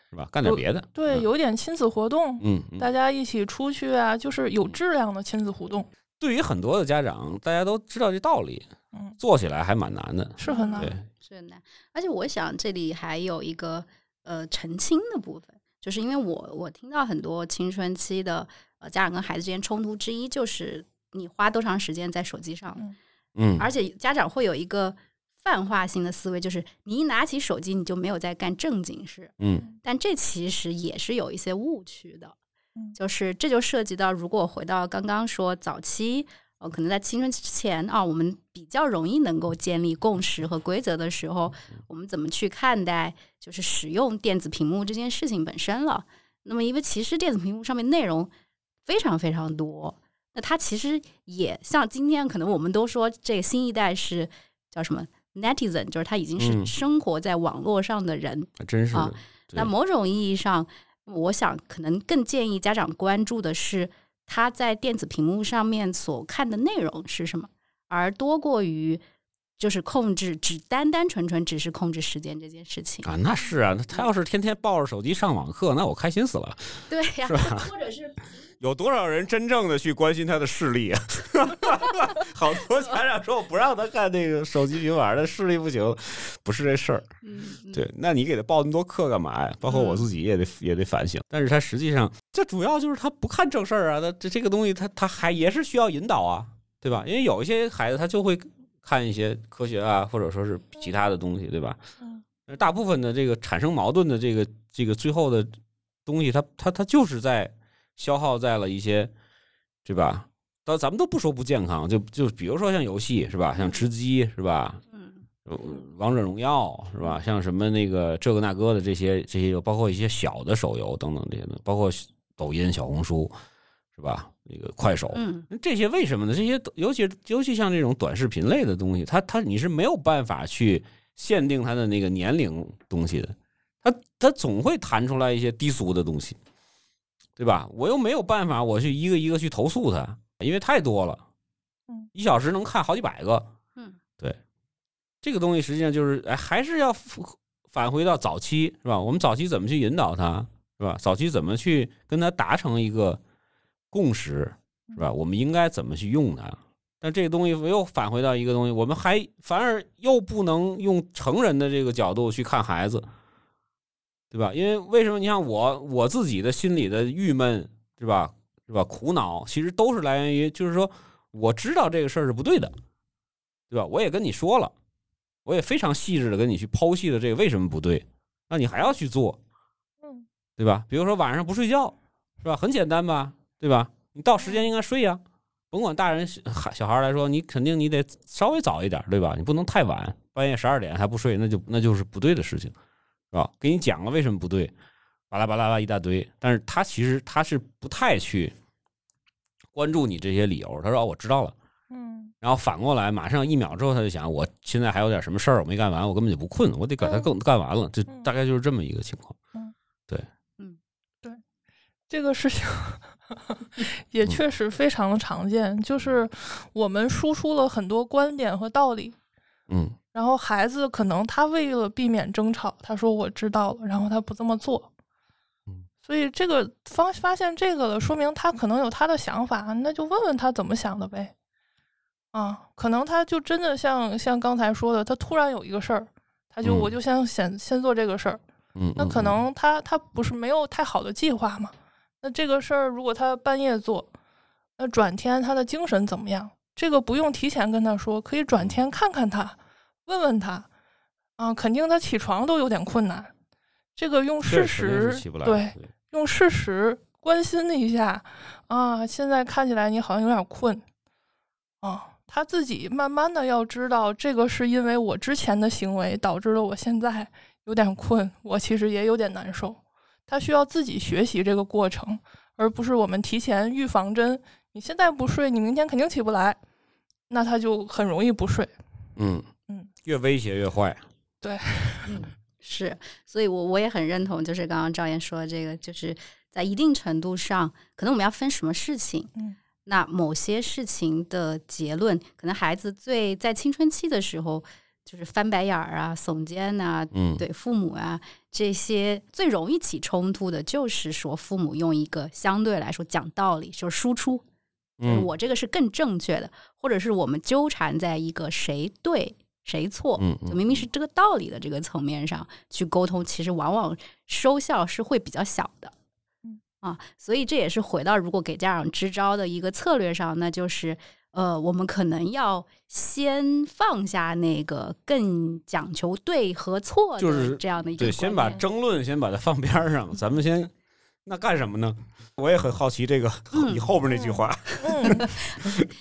是吧？干点别的。对，嗯有点亲子活动，嗯，嗯大家一起出去啊，就是有质量的亲子互动，对于很多的家长，大家都知道这道理，嗯，做起来还蛮难的。是很难对。，是很难。而且我想这里还有一个呃澄清的部分，就是因为我我听到很多青春期的呃家长跟孩子之间冲突之一就是你花多长时间在手机上，嗯。嗯，而且家长会有一个泛化性的思维，就是你一拿起手机你就没有在干正经事，嗯。但这其实也是有一些误区的嗯，就是这就涉及到，如果回到刚刚说早期，呃，可能在青春期之前啊，我们比较容易能够建立共识和规则的时候，我们怎么去看待就是使用电子屏幕这件事情本身了？那么，因为其实电子屏幕上面内容非常非常多，那它其实也像今天可能我们都说这个新一代是叫什么 netizen，就是他已经是嗯生活在网络上的人，还真是。啊那某种意义上，我想可能更建议家长关注的是他在电子屏幕上面所看的内容是什么，而多过于就是控制只单单纯纯只是控制时间这件事情。啊，那是啊，他要是天天抱着手机上网课，那我开心死了。对呀、或者是有多少人真正的去关心他的视力啊？好多家长说我不让他看那个手机平板，他视力不行，不是这事儿。对，那你给他报那么多课干嘛呀？包括我自己也得也得反省。但是他实际上，这主要就是他不看正事儿啊，他这这个东西他他还也是需要引导啊，对吧？因为有一些孩子他就会看一些科学啊，或者说是其他的东西，对吧？大部分的这个产生矛盾的这个这个最后的东西，他他他就是在消耗在了一些，对吧？到咱们都不说不健康，就就比如说像游戏是吧，像吃鸡是吧，嗯呃王者荣耀是吧？像什么那个这个那个的这些这些，包括一些小的手游等等这些的，包括抖音、小红书是吧？那个快手，嗯这些为什么呢？这些尤其尤其像这种短视频类的东西，它它你是没有办法去限定它的那个年龄东西的，它它总会弹出来一些低俗的东西，对吧？我又没有办法，我去一个一个去投诉他，因为太多了嗯，一小时能看好几百个，嗯，对，这个东西实际上就是哎，还是要返回到早期是吧？我们早期怎么去引导他是吧？早期怎么去跟他达成一个共识是吧？我们应该怎么去用它？但这个东西又返回到一个东西，我们还反而又不能用成人的这个角度去看孩子，对吧？因为为什么？你像我我自己的心里的郁闷，对吧？是吧？苦恼其实都是来源于，就是说我知道这个事儿是不对的，对吧？我也跟你说了，我也非常细致的跟你去剖析了这个为什么不对，那你还要去做，嗯对吧？比如说晚上不睡觉，是吧？很简单吧，对吧？你到时间应该睡呀、甭管大人小孩小孩来说，你肯定你得稍微早一点，对吧？你不能太晚，半夜十二点还不睡，那就那就是不对的事情，是吧？给你讲了为什么不对，巴拉巴拉巴一大堆，但是他其实他是不太去关注你这些理由，他说哦我知道了。嗯然后反过来，马上一秒之后，他就想，我现在还有点什么事儿我没干完，我根本就不困，我得把它嗯更干完了。这嗯大概就是这么一个情况。嗯对，嗯对这个事情 也嗯确实非常的常见，就是我们输出了很多观点和道理，嗯然后孩子可能他为了避免争吵，他说我知道了，然后他不这么做嗯。所以这个方发现这个了，说明他可能有他的想法，那就问问他怎么想的呗。啊，可能他就真的像像刚才说的，他突然有一个事儿，他就、嗯我就想先先做这个事儿，嗯，那可嗯能他他不是没有太好的计划嘛？那这个事儿如果他半夜做，那转天他的精神怎么样？这个不用提前跟他说，可以转天看看他，问问他。啊，肯定他起床都有点困难。这个用事实对，用事实关心一下啊。现在看起来你好像有点困啊，他自己慢慢的要知道，这个是因为我之前的行为导致了我现在有点困，我其实也有点难受。他需要自己学习这个过程，而不是我们提前预防针。你现在不睡，你明天肯定起不来，那他就很容易不睡。嗯嗯，越威胁越坏。嗯，是，所以我我也很认同，就是刚刚赵岩说的这个，就是在一定程度上，可能我们要分什么事情。嗯，那某些事情的结论，可能孩子最在青春期的时候，就是翻白眼儿啊、耸肩呐、嗯，对父母啊这些最容易起冲突的，就是说父母用一个相对来说讲道理，就是输出，就是嗯我这个是更正确的，或者是我们纠缠在一个谁对谁错，嗯就明明是这个道理的这个层面上去沟通，其实往往收效是会比较小的。嗯。啊，所以这也是回到如果给家长支招的一个策略上，那就是呃，我们可能要先放下那个更讲求对和错就是的这样的一个对，先把争论先把它放边上，咱们先那干什么呢？我也很好奇这个嗯 你后边那句话。嗯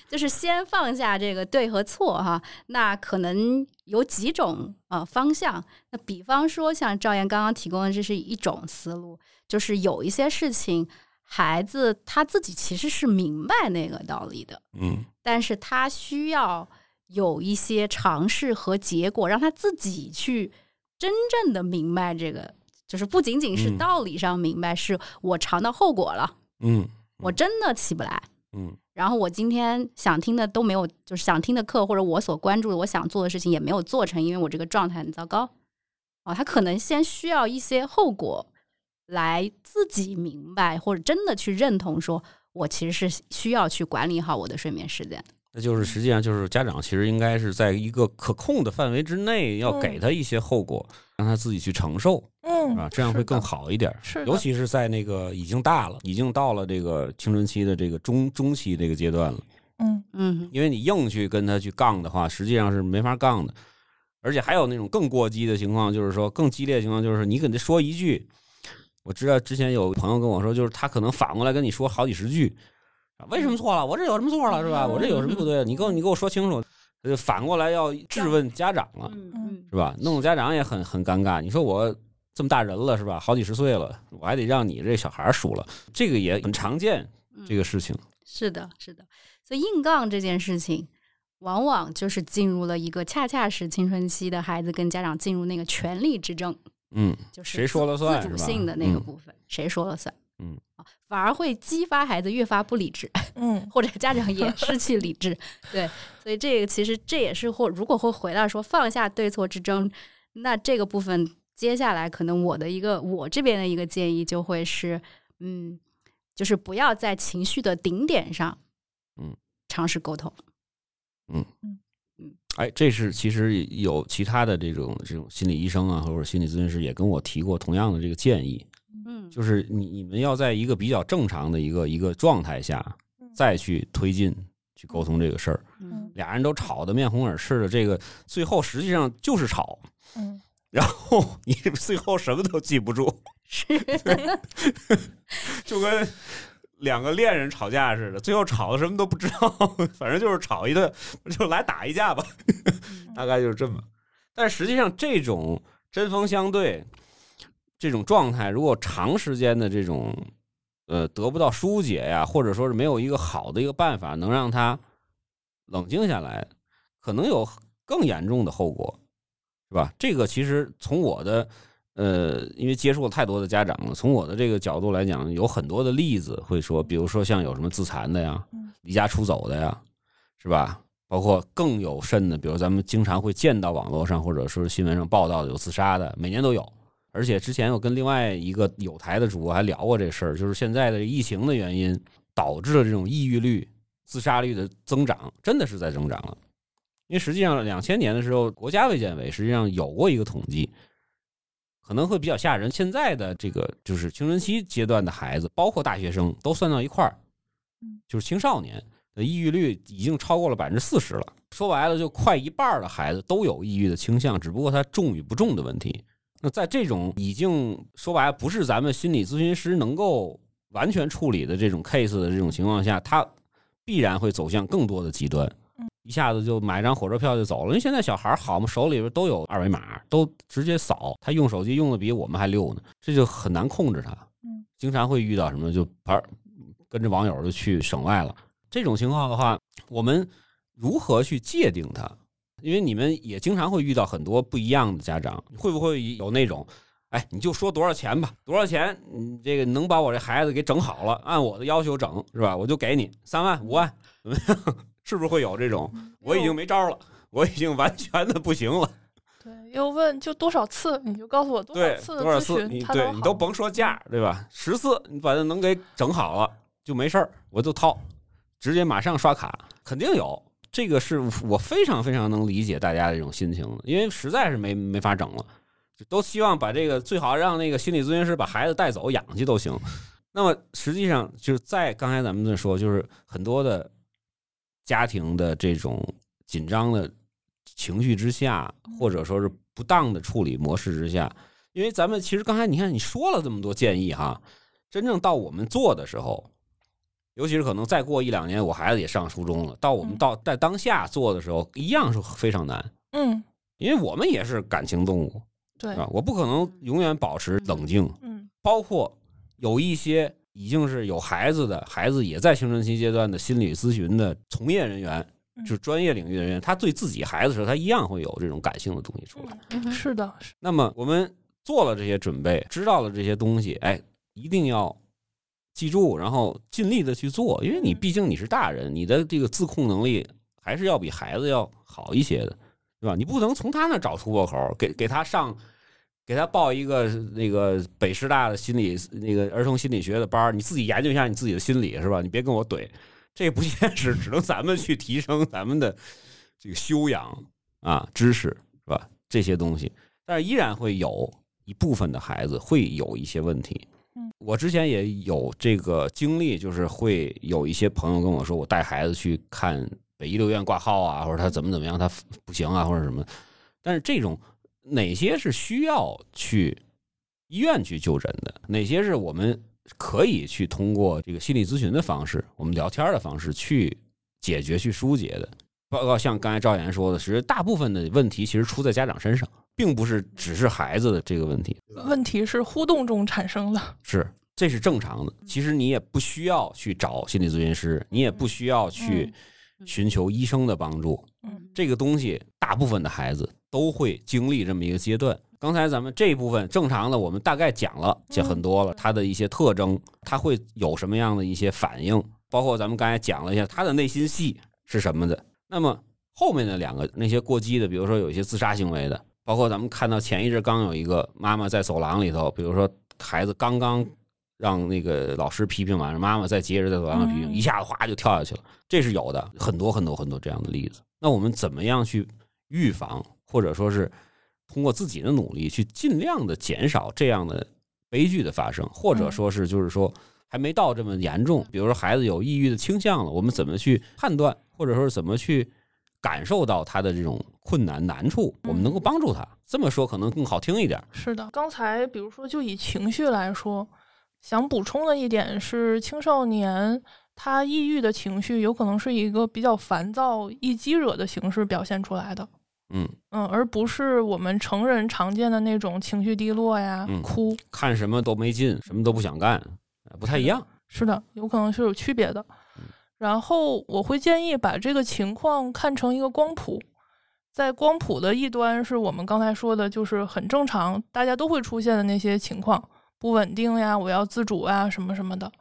就是先放下这个对和错哈，那可能有几种呃方向。那比方说，像赵岩刚刚提供的，这是一种思路，就是有一些事情，孩子他自己其实是明白那个道理的，嗯但是他需要有一些尝试和结果，让他自己去真正的明白这个，就是不仅仅是嗯道理上明白，是我尝到后果了，嗯我真的起不来。嗯然后我今天想听的都没有，就是想听的课或者我所关注的、我想做的事情也没有做成，因为我这个状态很糟糕。哦，他可能先需要一些后果来自己明白，或者真的去认同，说我其实是需要去管理好我的睡眠时间。那就是实际上就是家长其实应该是在一个可控的范围之内，要给他一些后果，让他自己去承受，是嗯啊？这样会更好一点。是的尤其是在那个已经大了，已经到了这个青春期的这个中中期这个阶段了。嗯嗯因为你硬去跟他去杠的话，实际上是没法杠的。而且还有那种更过激的情况，就是说更激烈的情况，就是你跟他说一句，我知道之前有朋友跟我说，就是他可能反过来跟你说好几十句，啊为什么错了？我这有什么错了是吧？我这有什么不对？你给我你给我说清楚。就反过来要质问家长了，嗯嗯是吧？弄得家长也很很尴尬。你说我这么大人了是吧？好几十岁了，我还得让你这小孩儿输了，这个也很常见这个事情。是的，是的。所以硬杠这件事情，往往就是进入了一个恰恰是青春期的孩子跟家长进入那个权力之争。嗯，就是谁说了算自主性的那个嗯部分，谁说了算？嗯啊，反而会激发孩子越发不理智，嗯 或者家长也 失去理智。对，所以这个其实这也是或如果会回到说放下对错之争，那这个部分接下来可能我的一个我这边的一个建议就会是，嗯，就是不要在情绪的顶点上，嗯，尝试沟通。嗯。嗯。哎，这是其实有其他的这种这种心理医生啊，或者心理咨询师也跟我提过同样的这个建议，嗯，就是你你们要在一个比较正常的一个一个状态下，再去推进去沟通这个事儿。嗯。俩人都吵得面红耳赤的，这个最后实际上就是吵，嗯然后 你最后什么都记不住，是，就跟两个恋人吵架似的，最后吵的什么都不知道，反正就是吵一顿，就来打一架吧，大概就是这么。但实际上，这种针锋相对这种状态，如果长时间的这种呃得不到疏解呀，或者说是没有一个好的一个办法能让他冷静下来，可能有更严重的后果，是吧？这个其实从我的呃，因为接触了太多的家长了，从我的这个角度来讲，有很多的例子会说，比如说像有什么自残的呀嗯，离家出走的呀，是吧？包括更有甚的，比如咱们经常会见到网络上或者说是新闻上报道的有自杀的，每年都有。而且之前我跟另外一个有台的主播还聊过这事儿，就是现在的疫情的原因导致了这种抑郁率、自杀率的增长，真的是在增长了。因为实际上两千年的时候，国家卫健委实际上有过一个统计，可能会比较吓人。现在的这个就是青春期阶段的孩子，包括大学生，都算到一块儿，就是青少年的抑郁率已经超过了百分之四十了。说白了，就快一半儿的孩子都有抑郁的倾向，只不过他重与不重的问题。那在这种已经说白了不是咱们心理咨询师能够完全处理的这种 case 的这种情况下，他必然会走向更多的极端。一下子就买张火车票就走了，因为现在小孩好嘛，手里边都有二维码，都直接扫，他用手机用的比我们还溜呢，这就很难控制他。嗯，经常会遇到什么就玩，跟着网友就去省外了。这种情况的话，我们如何去界定他？因为你们也经常会遇到很多不一样的家长，会不会有那种，哎，你就说多少钱吧，多少钱，你这个能把我这孩子给整好了，按我的要求整是吧？我就给你三万五万，怎么样？是不是会有这种？我已经没招了，我已经完全的不行了。对，又问就多少次，你就告诉我多少，次多少次你对你都甭说价，对吧？十次你把它能给整好了就没事儿，我就掏，直接马上刷卡，肯定有。这个是我非常非常能理解大家的这种心情的，因为实在是没没法整了，都希望把这个最好让那个心理咨询师把孩子带走养去都行。那么实际上就是在刚才咱们在说，就是很多的家庭的这种紧张的情绪之下，或者说是不当的处理模式之下，因为咱们其实刚才你看你说了这么多建议哈，真正到我们做的时候，尤其是可能再过一两年，我孩子也上初中了，到我们嗯。到在当下做的时候，一样是非常难，嗯，因为我们也是感情动物，对。是，吧？我不可能永远保持冷静，嗯。包括有一些已经是有孩子的孩子也在青春期阶段的心理咨询的从业人员，嗯就是专业领域的人员，他对自己孩子的时候，他一样会有这种感性的东西出来。是的，那么我们做了这些准备，知道了这些东西，哎，一定要记住，然后尽力的去做，因为你嗯毕竟你是大人，你的这个自控能力还是要比孩子要好一些的，对吧？你不能从他那儿找突破口，给给他上。给他报一个那个北师大的心理那个儿童心理学的班你自己研究一下你自己的心理是吧？你别跟我怼，这不现实，只能咱们去提升咱们的这个修养啊知识是吧？这些东西，但是依然会有一部分的孩子会有一些问题。嗯，我之前也有这个经历，就是会有一些朋友跟我说，我带孩子去看北医六院挂号啊，或者他怎么怎么样，他不行啊，或者什么。但是这种哪些是需要去医院去就诊的，哪些是我们可以去通过这个心理咨询的方式，我们聊天的方式去解决、去疏解的。包括像刚才赵岩说的，其实大部分的问题其实出在家长身上，并不是只是孩子的这个问题，问题是互动中产生的。是这是正常的。其实你也不需要去找心理咨询师，你也不需要去寻求医生的帮助。嗯这个东西，大部分的孩子都会经历这么一个阶段。刚才咱们这一部分正常的，我们大概讲了，讲很多了，它的一些特征，它会有什么样的一些反应，包括咱们刚才讲了一下他的内心戏是什么的。那么后面的两个那些过激的，比如说有一些自杀行为的，包括咱们看到前一阵刚有一个妈妈在走廊里头，比如说孩子刚刚让那个老师批评完，妈妈再接着在走廊上批评，嗯一下子哗就跳下去了，这是有的，很多很多很多这样的例子。那我们怎么样去预防，或者说是通过自己的努力去尽量的减少这样的悲剧的发生，或者说是就是说还没到这么严重，比如说孩子有抑郁的倾向了，我们怎么去判断，或者说是怎么去感受到他的这种困难难处，我们能够帮助他。这么说可能更好听一点。是的，刚才比如说就以情绪来说，想补充的一点是，青少年他抑郁的情绪有可能是一个比较烦躁、易激惹的形式表现出来的。嗯，嗯，而不是我们成人常见的那种情绪低落呀、嗯哭。看什么都没劲，什么都不想干，不太一样。是的，有可能是有区别的。然后我会建议把这个情况看成一个光谱，在光谱的一端是我们刚才说的，就是很正常，大家都会出现的那些情况，不稳定呀，我要自主啊，什么什么的。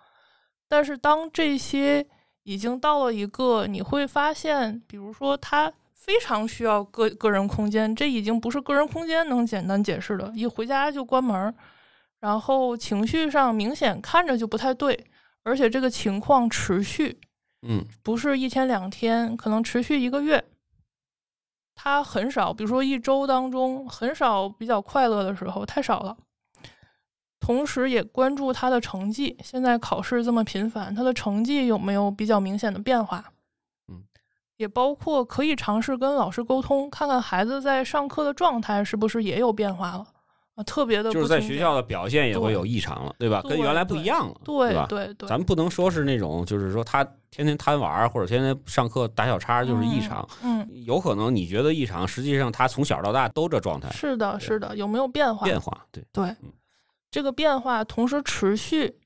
但是当这些已经到了一个，你会发现，比如说他非常需要个个人空间，这已经不是个人空间能简单解释的，一回家就关门，然后情绪上明显看着就不太对，而且这个情况持续，嗯不是一天两天，可能持续一个月。他很少，比如说一周当中很少比较快乐的时候，太少了。同时也关注他的成绩，现在考试这么频繁，他的成绩有没有比较明显的变化？嗯，也包括可以尝试跟老师沟通，看看孩子在上课的状态是不是也有变化了啊？特别的就是在学校的表现也会有异常了，对吧？跟原来不一样了，对吧？对对，咱们不能说是那种，就是说他天天贪玩或者天天上课打小叉就是异常，嗯，有可能你觉得异常，实际上他从小到大都这状态嗯，是的，是的，有没有变化？变化，对，对嗯，这个变化同时持续，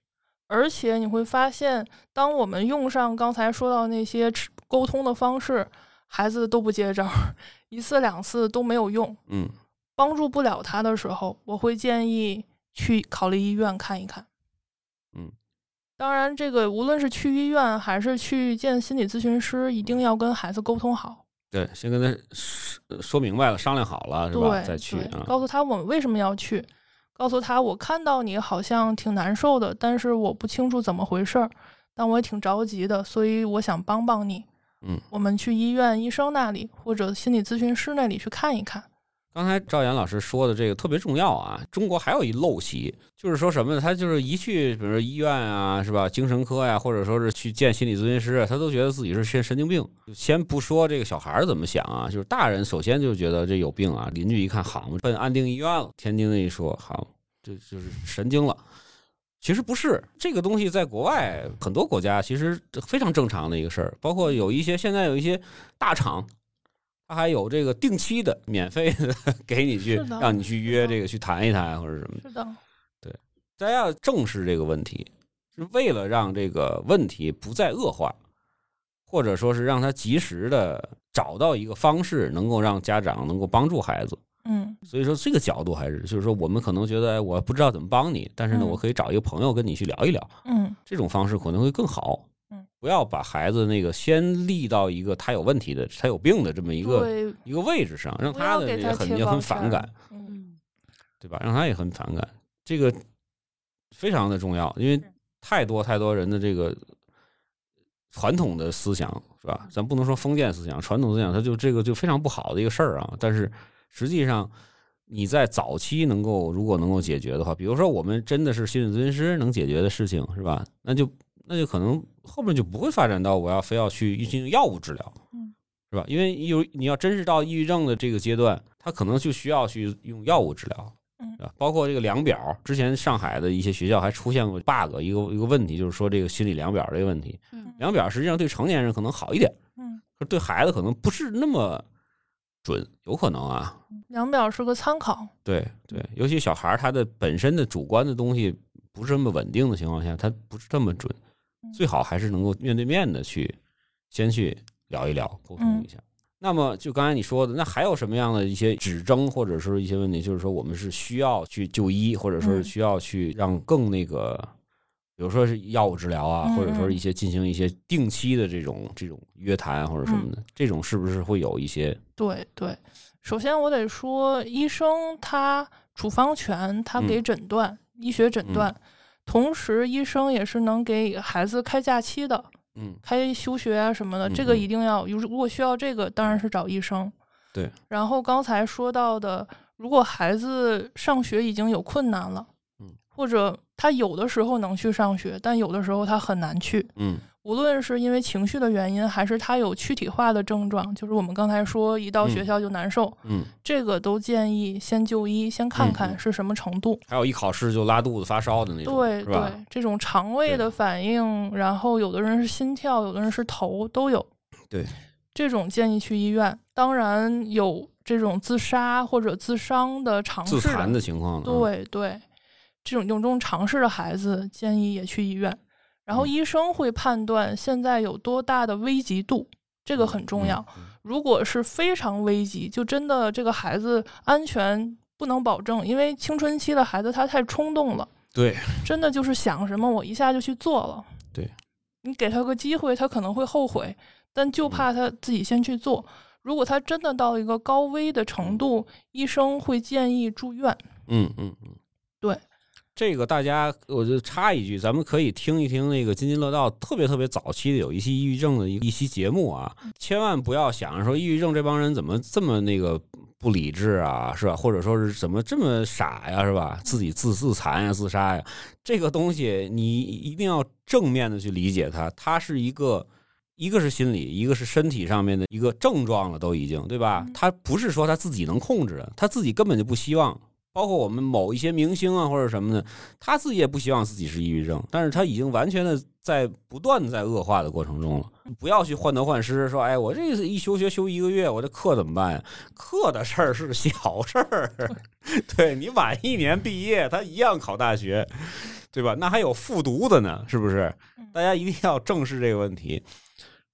而且你会发现，当我们用上刚才说到那些沟通的方式，孩子都不接招儿，一次两次都没有用，嗯帮助不了他的时候，我会建议去考虑医院看一看。嗯，当然，这个无论是去医院还是去见心理咨询师，一定要跟孩子沟通好。对，先跟他说说明白了，商量好了是吧？再去告诉他我们为什么要去，告诉他我看到你好像挺难受的，但是我不清楚怎么回事儿，但我也挺着急的，所以我想帮帮你。嗯，我们去医院医生那里或者心理咨询师那里去看一看。刚才赵岩老师说的这个特别重要啊！中国还有一陋习，就是说什么呢？他就是一去，比如说医院啊，是吧？精神科呀、或者说是去见心理咨询师，他都觉得自己是神神经病。先不说这个小孩怎么想啊，就是大人首先就觉得这有病啊。邻居一看，好嘛，奔安定医院了。天津的一说，好，这就是神经了。其实不是，这个东西在国外很多国家其实非常正常的一个事儿，包括有一些现在有一些大厂，它还有这个定期的免费的给你去让你去约这个去谈一谈或者什么的。是的，大家要正视这个问题，是为了让这个问题不再恶化，或者说是让他及时的找到一个方式，能够让家长能够帮助孩子。嗯。所以说这个角度还是就是说，我们可能觉得哎我不知道怎么帮你，但是呢，嗯。我可以找一个朋友跟你去聊一聊，嗯。这种方式可能会更好。嗯，不要把孩子那个先立到一个他有问题的、他有病的这么一个，一个位置上，让他的这要给他个很也很反感。嗯嗯对吧？让他也很反感，这个非常的重要，因为太多太多人的这个传统的思想是吧？咱不能说封建思想，传统思想它就这个就非常不好的一个事儿啊。但是实际上你在早期能够如果能够解决的话，比如说我们真的是心理咨询师能解决的事情是吧？那就那就可能后面就不会发展到我要非要去进行药物治疗，嗯，是吧？因为有你要真是到抑郁症的这个阶段，他可能就需要去用药物治疗。嗯啊，包括这个量表，之前上海的一些学校还出现过 bug，一个一个问题，就是说这个心理量表这个问题。嗯量表实际上对成年人可能好一点，嗯，可对孩子可能不是那么准，有可能啊。量表是个参考。对对，尤其小孩儿他的本身的主观的东西不是那么稳定的情况下，他不是这么准，嗯最好还是能够面对面的去先去聊一聊，沟通一下。那么就刚才你说的，那还有什么样的一些指征或者说一些问题，就是说我们是需要去就医，或者说是嗯。需要去让更那个，比如说是药物治疗啊，嗯或者说是一些进行一些定期的这种这种约谈或者什么的，这种是不是会有一些对对，首先我得说，医生他处方权，他给嗯诊断，医学诊断，同时医生也是能给孩子开假期的，嗯开休学啊什么的，嗯这个嗯一定要，如如果需要这个，当然是找医生。对。然后刚才说到的，如果孩子上学已经有困难了，嗯，或者他有的时候能去上学，但有的时候他很难去，嗯无论是因为情绪的原因，还是他有躯体化的症状，就是我们刚才说一到学嗯校就难受，嗯，这个都建议先就医，先看看是什么程度。还有一考试就拉肚子发烧的那种，对？对，这种肠胃的反应，然后有的人是心跳，有的人是头，都有。对，这种建议去医院。当然有这种自杀或者自伤的尝试自残的情况，嗯，对对，这种用这种尝试的孩子，建议也去医院。然后嗯医生会判断现在有多大的危急度，这个很重要。如果是非常危急，就真的这个孩子安全不能保证，因为青春期的孩子他太冲动了，对，真的就是想什么我一下就去做了。对，你给他个机会，他可能会后悔，但就怕他自己先去做。如果他真的到一个高危的程度，医生会建议住院。嗯嗯嗯，对。这个大家，我就插一句，咱们可以听一听那个津津乐道特别特别早期的有一期抑郁症的一一期节目啊，千万不要想着说抑郁症这帮人怎么这么那个不理智啊，是吧？或者说是怎么这么傻呀，是吧？自己自自残呀、自杀呀，这个东西你一定要正面的去理解它，它是一个。一个是心理，一个是身体上面的一个症状了，都已经对吧？他不是说他自己能控制的，他自己根本就不希望。包括我们某一些明星啊，或者什么的，他自己也不希望自己是抑郁症，但是他已经完全的在不断的在恶化的过程中了。不要去患得患失，说哎，我这一休学休一个月，我这课怎么办呀？课的事儿是小事儿，对你晚一年毕业，他一样考大学，对吧？那还有复读的呢，是不是？大家一定要正视这个问题。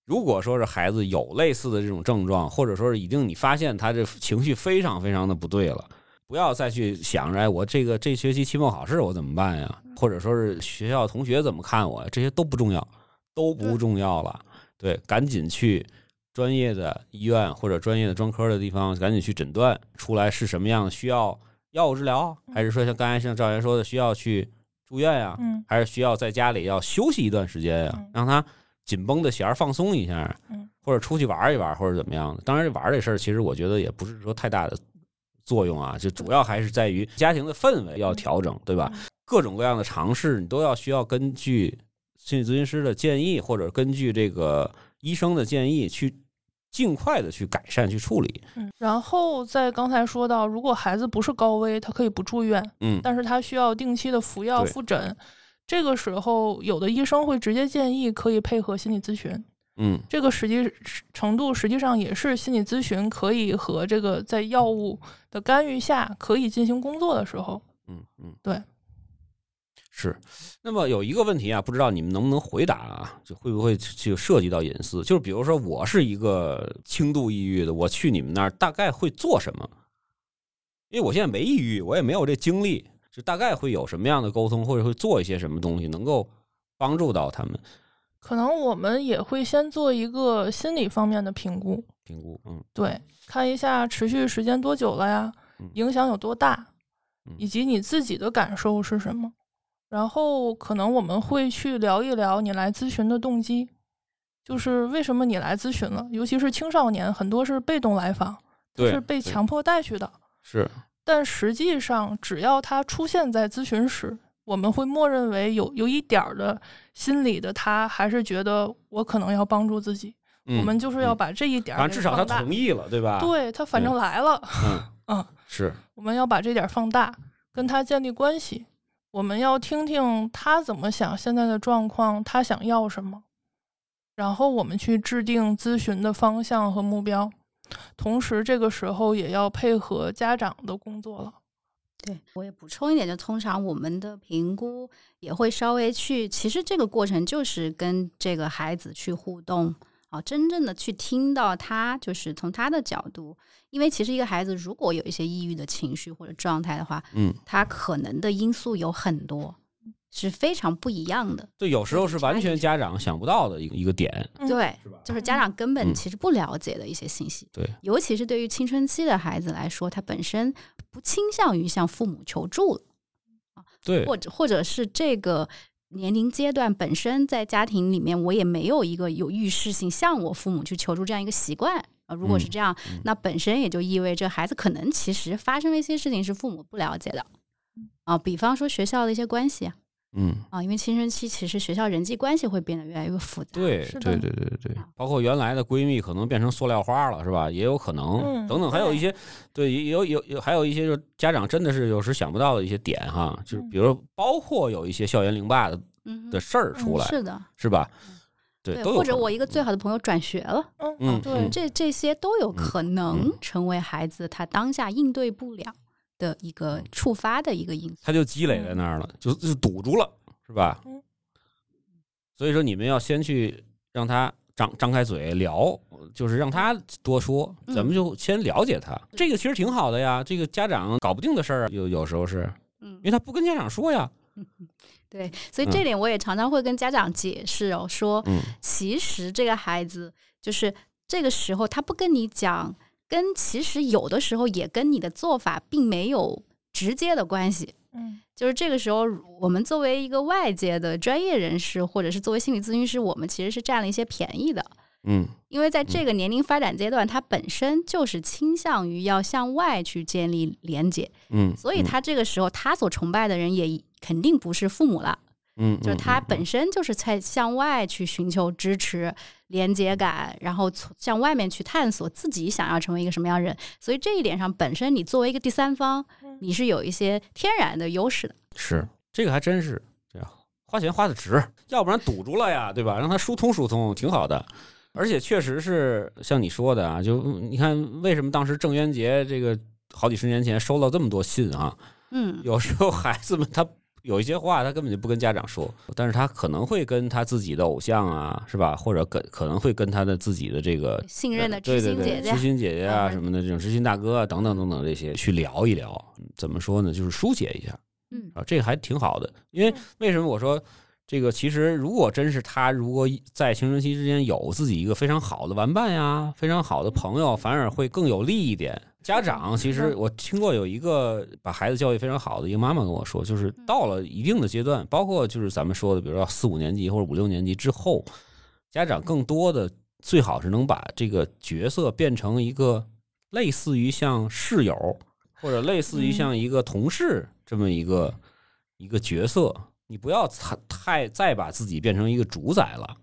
如果说是孩子有类似的这种症状，或者说是已经你发现他这情绪非常非常的不对了。不要再去想着，哎，我这个这学期期末考试我怎么办呀？或者说是学校同学怎么看我？这些都不重要，都不重要了。对，赶紧去专业的医院或者专业的专科的地方，赶紧去诊断出来是什么样的，需要药物治疗，还是说像刚才像赵岩说的，需要去住院呀？嗯，还是需要在家里要休息一段时间呀，让他紧绷的弦放松一下，嗯，或者出去玩一玩，或者怎么样的。当然，玩这事儿其实我觉得也不是说太大的。作用啊，就主要还是在于家庭的氛围要调整，对吧？各种各样的尝试，你都要需要根据心理咨询师的建议，或者根据这个医生的建议，去尽快的去改善、去处理。嗯，然后在刚才说到，如果孩子不是高危，他可以不住院，嗯，但是他需要定期的服药、复诊。这个时候，有的医生会直接建议可以配合心理咨询。嗯，这个实际程度实际上也是心理咨询可以和这个在药物的干预下可以进行工作的时候。嗯嗯，对，是。那么有一个问题啊，不知道你们能不能回答啊？就会不会就涉及到隐私？就是比如说，我是一个轻度抑郁的，我去你们那儿大概会做什么？因为我现在没抑郁，我也没有这精力，就大概会有什么样的沟通，或者会做一些什么东西，能够帮助到他们。可能我们也会先做一个心理方面的评估，评估，嗯，对，看一下持续时间多久了呀，影响有多大，以及你自己的感受是什么。然后可能我们会去聊一聊你来咨询的动机，就是为什么你来咨询了。尤其是青少年，很多是被动来访，是被强迫带去的。是，但实际上，只要他出现在咨询室。我们会默认为有有一点儿的心理的，他还是觉得我可能要帮助自己。我们就是要把这一点，反正至少他同意了，对吧？对他反正来了，嗯 嗯，是。我们要把这点放大，跟他建立关系。我们要听听他怎么想，现在的状况，他想要什么，然后我们去制定咨询的方向和目标。同时，这个时候也要配合家长的工作了。对，我也补充一点，就通常我们的评估也会稍微去，其实这个过程就是跟这个孩子去互动啊，真正的去听到他，就是从他的角度，因为其实一个孩子如果有一些抑郁的情绪或者状态的话，嗯，他可能的因素有很多，是非常不一样的。对，有时候是完全家长想不到的一个一个点，对，就是家长根本其实不了解的一些信息。对，尤其是对于青春期的孩子来说，他本身。不倾向于向父母求助了啊，对，或者或者是这个年龄阶段本身在家庭里面，我也没有一个有预示性向我父母去求助这样一个习惯啊。如果是这样，那本身也就意味着孩子可能其实发生了一些事情是父母不了解的啊，比方说学校的一些关系啊。嗯啊，因为青春期其实学校人际关系会变得越来越复杂。对对对对对，包括原来的闺蜜可能变成塑料花了，是吧？也有可能，等等，还有一些对，有有有，还有一些就是家长真的是有时想不到的一些点哈，就是比如包括有一些校园凌霸的的事儿出来，是的，是吧？对，或者我一个最好的朋友转学了，嗯，对，这这些都有可能成为孩子他当下应对不了的一个触发的一个因素，他就积累在那儿了，就就堵住了。是吧？所以说你们要先去让他张张开嘴聊，就是让他多说，嗯咱们就先了解他。这个其实挺好的呀，这个家长搞不定的事儿，有有时候是嗯因为他不跟家长说呀。对，所以这点我也常常会跟家长解释哦，说嗯其实这个孩子就是这个时候他不跟你讲，跟其实有的时候也跟你的做法并没有直接的关系。嗯就是这个时候，我们作为一个外界的专业人士，或者是作为心理咨询师，我们其实是占了一些便宜的。嗯因为在这个年龄发展阶段，他本身就是倾向于要向外去建立连接，嗯，所以他这个时候他所崇拜的人也肯定不是父母了，嗯，嗯就是他嗯本身就是在向外去寻求支持、连接感，然后从向外面去探索自己想要成为一个什么样的人。所以这一点上，本身你作为一个第三方，你是有一些天然的优势的。是这个还真是这样，花钱花的值，要不然堵住了呀，对吧？让他疏通疏通，挺好的。而且确实是像你说的啊，就你看为什么当时郑渊洁这个好几十年前收到这么多信啊？嗯，有时候孩子们他有一些话他根本就不跟家长说，但是他可能会跟他自己的偶像啊，是吧？或者跟可能会跟他的自己的这个信任的知对对对心姐姐知，心姐姐啊嗯什么的这种知心大哥啊等等等等这些去聊一聊，嗯怎么说呢？就是疏解一下。嗯啊，这个还挺好的。因为为什么我说这个？其实如果真是他，如果在青春期之间有自己一个非常好的玩伴呀，非常好的朋友，反而会更有利一点。家长其实我听过有一个把孩子教育非常好的一个妈妈跟我说，就是到了一定的阶段，包括就是咱们说的，比如说四五年级或者五六年级之后，家长更多的最好是能把这个角色变成一个类似于像室友或者类似于像一个同事这么一个一个角色，你不要太太再把自己变成一个主宰了。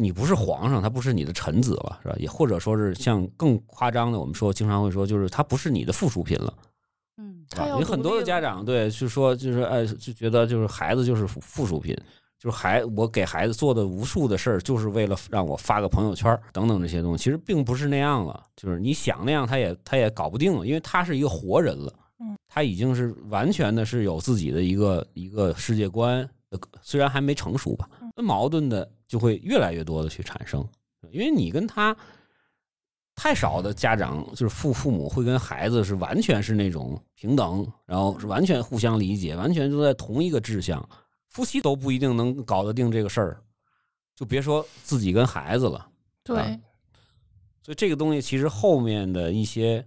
嗯你不是皇上，他不是你的臣子了，是吧？也或者说是像更夸张的，我们说经常会说，就是他不是你的附属品了，嗯有很多的家长对，就说就是哎，就觉得就是孩子就是附附属品，就是孩我给孩子做的无数的事儿，就是为了让我发个朋友圈等等这些东西，其实并不是那样了。就是你想那样，他也他也搞不定了，因为他是一个活人了嗯，他已经是完全的是有自己的一个一个世界观，呃虽然还没成熟吧，那矛盾的就会越来越多的去产生，因为你跟他。太少的家长就是父父母会跟孩子是完全是那种平等，然后是完全互相理解，完全都在同一个志向，夫妻都不一定能搞得定这个事儿，就别说自己跟孩子了。对啊所以这个东西其实后面的一些，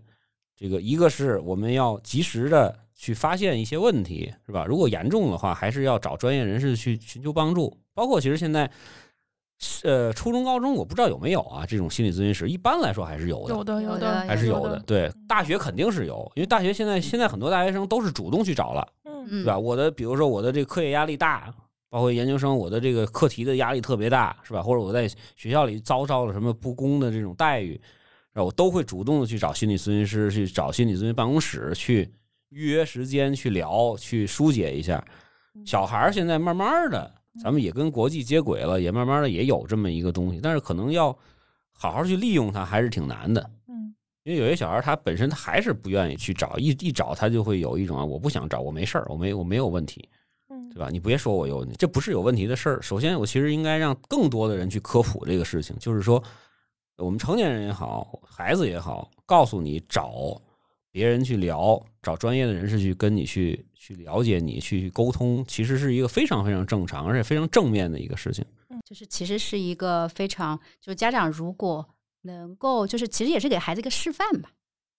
这个一个是我们要及时的去发现一些问题，是吧？如果严重的话，还是要找专业人士去寻求帮助。包括其实现在，呃，初中、高中我不知道有没有啊，这种心理咨询师，一般来说还是有的，有的有的的还是有有的。。对，大学肯定是有，因为大学现在现在很多大学生都是主动去找了。嗯嗯，对吧？我的比如说我的这个课业压力大，包括研究生，我的这个课题的压力特别大，是吧？或者我在学校里遭到了什么不公的这种待遇，是吧？我都会主动的去找心理咨询师，去找心理咨询办公室去预约时间去聊，去疏解一下。小孩现在慢慢的，咱们也跟国际接轨了，也慢慢的也有这么一个东西，但是可能要好好去利用它，还是挺难的。嗯因为有些小孩他本身他还是不愿意去找，一一找他就会有一种啊，我不想找，我没事儿，我没我没有问题，嗯对吧？你别说我有问题，这不是有问题的事儿。首先，我其实应该让更多的人去科普这个事情，就是说，我们成年人也好，孩子也好，告诉你找别人去聊，找专业的人士去跟你去去了解你，去沟通，其实是一个非常非常正常而且非常正面的一个事情。嗯就是其实是一个非常，就家长如果能够，就是其实也是给孩子一个示范吧。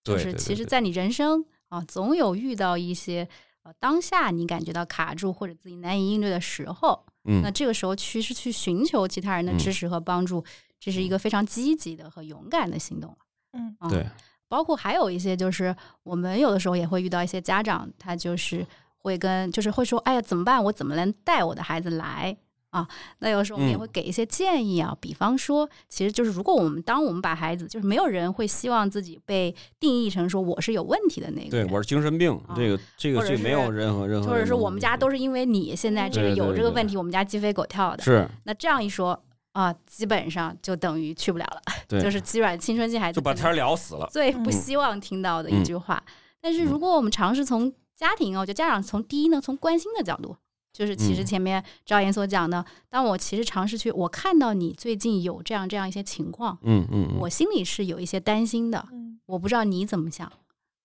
就是对对对对其实在你人生啊，总有遇到一些呃当下你感觉到卡住或者自己难以应对的时候，嗯那嗯，这个时候其实去寻求其他人的嗯支持和帮助，这是一个非常积极的和勇敢的行动了。嗯啊对，包括还有一些就是我们有的时候也会遇到一些家长，他就是会跟就是会说，哎呀怎么办？我怎么能带我的孩子来？啊，那有时候我们也嗯会给一些建议啊，比方说，其实就是如果我们当我们把孩子，就是没有人会希望自己被定义成说我是有问题的那个，对我是精神病，啊这个这个或者这没有任何任何，或者是我们家都是因为你现在这个有这个问题，我们家鸡飞狗跳的。是那这样一说啊，基本上就等于去不了了，对，就是基本上青春期孩子就把天儿聊死了。最不嗯希望听到的一句话。但是嗯如果我们尝试从家庭啊，我觉得家长从第一呢，从关心的角度就是其实嗯前面赵岩所讲的，当我其实尝试去，我看到你最近有这样这样一些情况，嗯嗯嗯，我心里是有一些担心的，嗯我不知道你怎么想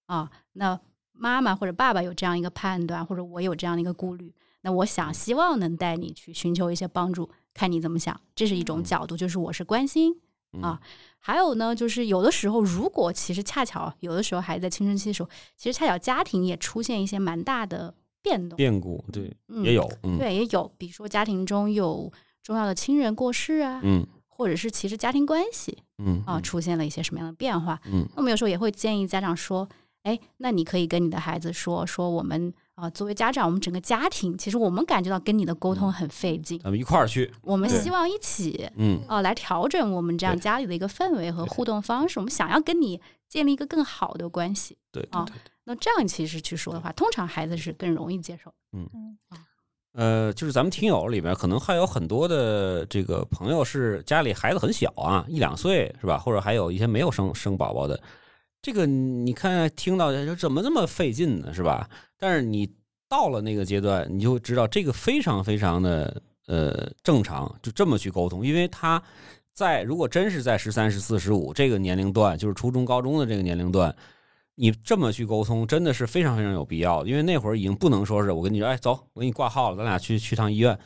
啊。那妈妈或者爸爸有这样一个判断，或者我有这样的一个顾虑，那我想希望能带你去寻求一些帮助，看你怎么想，这是一种嗯。角度，就是我是关心。嗯。啊。还有呢，就是有的时候，如果其实恰巧有的时候孩子在青春期的时候，其实恰巧家庭也出现一些蛮大的变动，变故对嗯也有，嗯。对，也有，比如说家庭中有重要的亲人过世啊，嗯。或者是其实家庭关系嗯啊出现了一些什么样的变化，嗯。那我们有时候也会建议家长说，哎，那你可以跟你的孩子说，说我们啊、作为家长，我们整个家庭，其实我们感觉到跟你的沟通很费劲，咱们一块儿去，我们希望一起嗯哦、来调整我们这样家里的一个氛围和互动方式，我们想要跟你建立一个更好的关系。啊对对对。那这样其实去说的话，通常孩子是更容易接受。嗯呃，就是咱们听友里面可能还有很多的这个朋友是家里孩子很小啊，一两岁是吧？或者还有一些没有生生宝宝的，这个你看听到就怎么这么费劲呢，是吧？但是你到了那个阶段，你就知道这个非常非常的呃正常，就这么去沟通，因为他在如果真是在十三、十四、十五这个年龄段，就是初中、高中的这个年龄段。你这么去沟通，真的是非常非常有必要，因为那会儿已经不能说是我跟你说，哎，走，我给你挂号了，咱俩去去趟医院，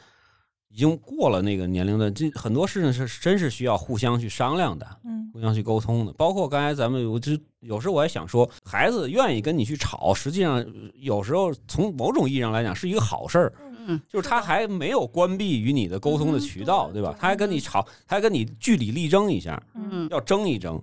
已经过了那个年龄段，这很多事情是真是需要互相去商量的，嗯互相去沟通的。包括刚才咱们，我就有时候我也想说，孩子愿意跟你去吵，实际上有时候从某种意义上来讲是一个好事儿，嗯，就是他还没有关闭与你的沟通的渠道，对吧？他还跟你吵，他还跟你据理力争一下，嗯要争一争。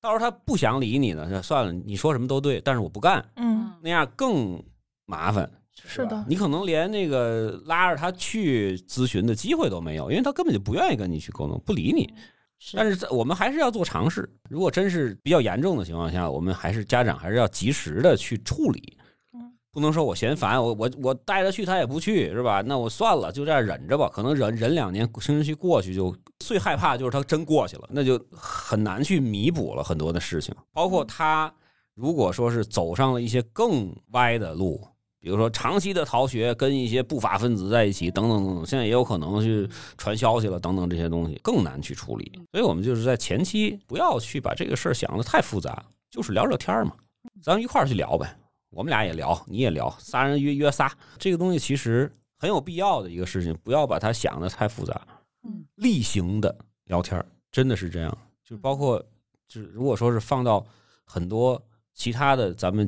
到时候他不想理你呢，算了，你说什么都对，但是我不干，嗯，那样更麻烦。是的，你可能连那个拉着他去咨询的机会都没有，因为他根本就不愿意跟你去沟通，不理你。是但是在我们还是要做尝试。如果真是比较严重的情况下，我们还是家长还是要及时的去处理嗯，不能说我嫌烦，我我我带他去他也不去，是吧？那我算了，就这样忍着吧。可能忍忍两年，青春期过去就最害怕就是他真过去了，那就很难去弥补了很多的事情，包括他如果说是走上了一些更歪的路。比如说长期的逃学，跟一些不法分子在一起，等等等等，现在也有可能去传消息了，等等这些东西更难去处理。所以我们就是在前期不要去把这个事儿想的太复杂，就是聊聊天儿嘛，咱们一块儿去聊呗。我们俩也聊，你也聊，仨人约约仨，这个东西其实很有必要的一个事情，不要把它想的太复杂。嗯，例行的聊天儿真的是这样，就包括就是如果说是放到很多其他的咱们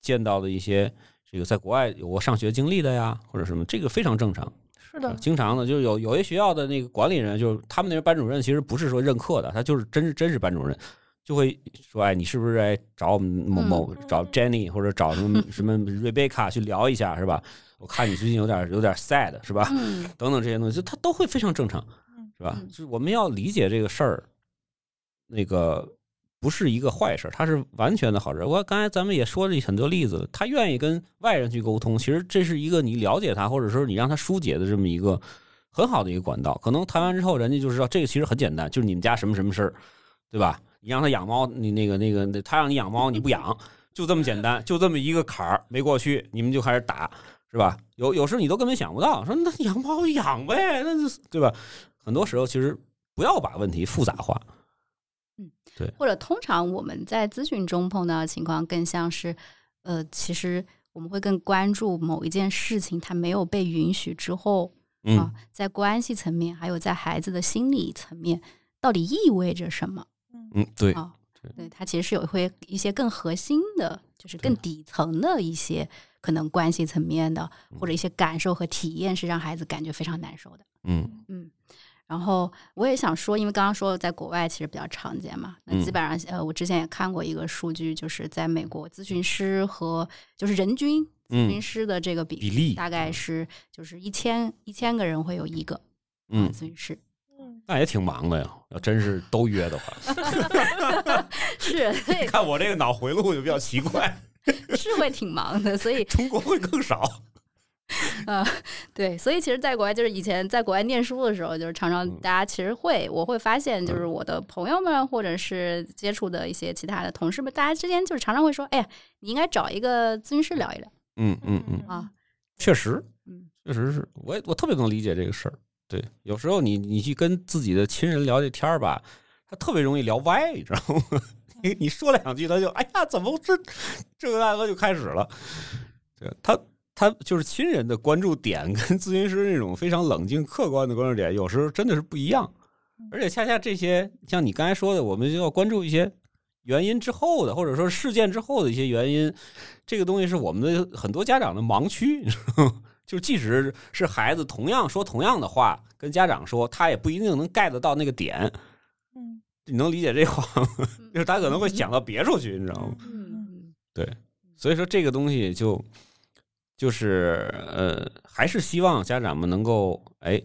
见到的一些这个在国外有过上学经历的呀，或者什么，这个非常正常。是的，经常的，就是有有些学校的那个管理人，就是他们那边班主任，其实不是说任课的，他就是真是真是班主任，就会说，哎，你是不是来找我们某某、嗯找 Jenny 或者找什么 什么 Rebecca 去聊一下，是吧？我看你最近有点有点 sad，是吧？嗯等等这些东西，就他都会非常正常嗯，是吧？嗯就是我们要理解这个事儿，那个不是一个坏事，它是完全的好事儿。我刚才咱们也说了很多例子，他愿意跟外人去沟通，其实这是一个你了解他，或者说你让他疏解的这么一个很好的一个管道。可能谈完之后，人家就知道这个其实很简单，就是你们家什么什么事儿，对吧？你让他养猫，你那个那个，他让你养猫，你不养，就这么简单，就这么一个坎儿没过去，你们就开始打，是吧？有有时候你都根本想不到，说那养猫养呗，那就对吧？很多时候其实不要把问题复杂化。或者通常我们在咨询中碰到的情况，更像是，呃，其实我们会更关注某一件事情它没有被允许之后嗯。啊，在关系层面，还有在孩子的心理层面，到底意味着什么？嗯，对，啊对，对，它其实是有会一些更核心的，就是更底层的一些可能关系层面的，或者一些感受和体验，是让孩子感觉非常难受的。嗯。嗯，然后我也想说，因为刚刚说在国外其实比较常见嘛，那基嗯。本上呃，我之前也看过一个数据，就是在美国咨询师和就是人均咨询嗯。师的这个比比例大概是就是一千一千个人会有一个嗯，咨询师，嗯。那也挺忙的呀。要真是都约的话，是，所以看我这个脑回路就比较奇怪，是会挺忙的，所以中国会更少。呃，对，所以其实，在国外就是以前在国外念书的时候，就是常常嗯大家其实会，我会发现，就是我的朋友们或者是接触的一些其他的同事们，大家之间就是常常会说，哎呀，你应该找一个咨询师聊一聊嗯嗯嗯，啊，确实，嗯确实是我也我特别能理解这个事儿。对，有时候你你去跟自己的亲人聊这天儿吧，他特别容易聊歪，你知道吗？你你说两句，他就哎呀，怎么这这个大哥就开始了。对他他就是亲人的关注点跟咨询师那种非常冷静客观的关注点，有时候真的是不一样。而且恰恰这些像你刚才说的，我们就要关注一些原因之后的，或者说事件之后的一些原因。这个东西是我们的很多家长的盲区，你知道吗？就即使是孩子同样说同样的话，跟家长说，他也不一定能 get 到那个点。嗯你能理解这话吗？就是他可能会想到别处去，你知道吗？嗯对，所以说这个东西就就是呃，还是希望家长们能够哎，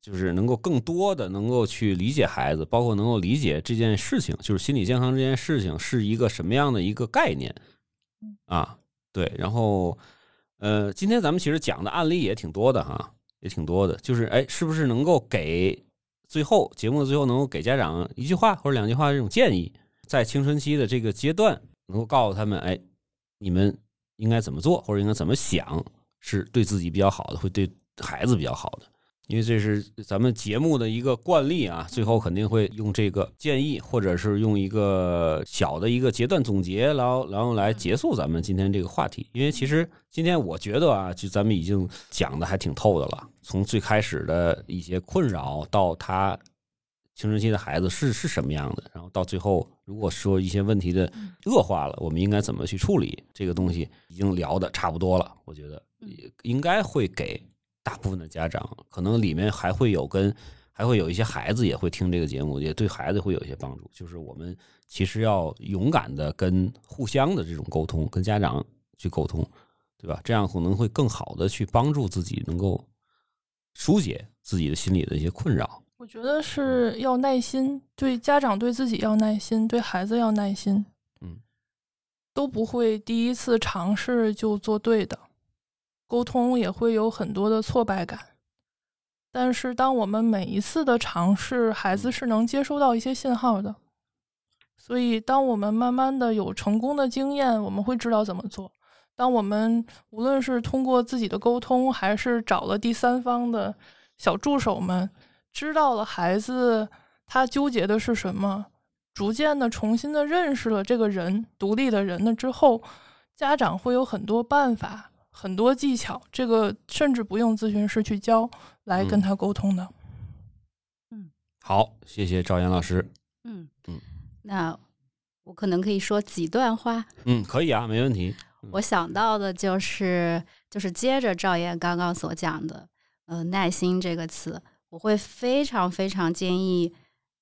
就是能够更多的能够去理解孩子，包括能够理解这件事情，就是心理健康这件事情是一个什么样的一个概念啊？对，然后呃，今天咱们其实讲的案例也挺多的哈，也挺多的，就是哎，是不是能够给最后节目的最后能够给家长一句话或者两句话这种建议，在青春期的这个阶段，能够告诉他们，哎，你们应该怎么做，或者应该怎么想，是对自己比较好的，会对孩子比较好的。因为这是咱们节目的一个惯例啊，最后肯定会用这个建议，或者是用一个小的一个阶段总结，然后然后来结束咱们今天这个话题。因为其实今天我觉得啊，就咱们已经讲的还挺透的了，从最开始的一些困扰到他青春期的孩子是是什么样的，然后到最后如果说一些问题的恶化了，我们应该怎么去处理？这个东西已经聊的差不多了，我觉得也应该会给大部分的家长，可能里面还会有跟还会有一些孩子也会听这个节目，也对孩子会有一些帮助。就是我们其实要勇敢的跟互相的这种沟通，跟家长去沟通，对吧？这样可能会更好的去帮助自己，能够疏解自己的心理的一些困扰。我觉得是要耐心，对家长对自己要耐心，对孩子要耐心。嗯，都不会第一次尝试就做对的，沟通也会有很多的挫败感。但是，当我们每一次的尝试，孩子是能接收到一些信号的。所以，当我们慢慢的有成功的经验，我们会知道怎么做。当我们无论是通过自己的沟通，还是找了第三方的小助手们，知道了孩子他纠结的是什么，逐渐的重新的认识了这个人独立的人了之后，家长会有很多办法、很多技巧，这个甚至不用咨询师去教来跟他沟通的。嗯好，谢谢赵岩老师。嗯嗯，那我可能可以说几段话。嗯，可以啊，没问题。我想到的就是，就是接着赵岩刚刚所讲的，呃，耐心这个词，我会非常非常建议，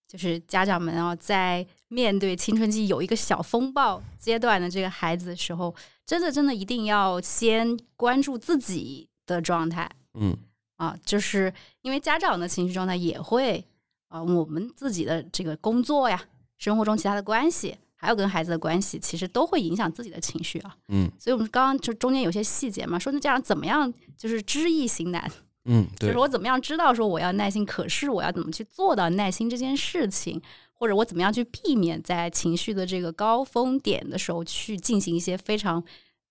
就是家长们啊，在面对青春期有一个小风暴阶段的这个孩子的时候，真的真的一定要先关注自己的状态。嗯。啊，就是因为家长的情绪状态也会啊，我们自己的这个工作呀，生活中其他的关系，还有跟孩子的关系，其实都会影响自己的情绪啊。嗯。所以我们刚刚就中间有些细节嘛，说那家长怎么样就是知易行难，嗯，对就是，我怎么样知道说我要耐心，可是我要怎么去做到耐心这件事情，或者我怎么样去避免在情绪的这个高峰点的时候去进行一些非常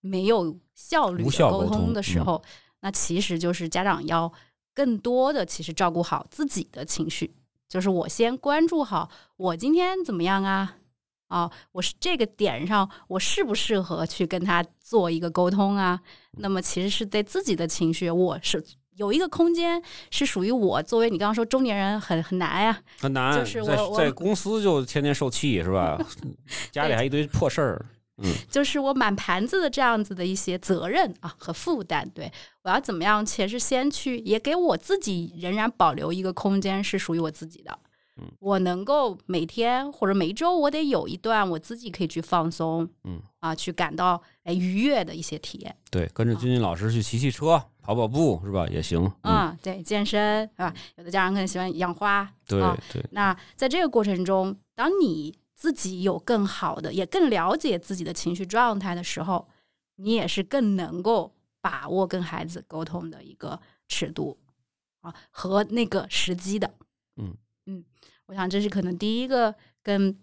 没有效率的沟通通的时候，那其实就是家长要更多的其实照顾好自己的情绪，就是我先关注好我今天怎么样啊。啊，我是这个点上，我适不适合去跟他做一个沟通啊？那么其实是对自己的情绪，我是有一个空间是属于我。作为你刚刚说中年人很很难呀、很难，就是在我我在公司就天天受气是吧？家里还一堆破事儿。嗯就是我满盘子的这样子的一些责任啊和负担。对我要怎么样，其实先去也给我自己仍然保留一个空间是属于我自己的。嗯我能够每天或者每一周，我得有一段我自己可以去放松，嗯啊，去感到哎愉悦的一些体验。对，跟着君君老师去骑骑车、跑跑步是吧？也行。嗯，啊，对，健身是吧？有的家长可能喜欢养花，对啊对，那在这个过程中，当你自己有更好的，也更了解自己的情绪状态的时候，你也是更能够把握跟孩子沟通的一个尺度啊和那个时机的。嗯嗯，我想这是可能第一个跟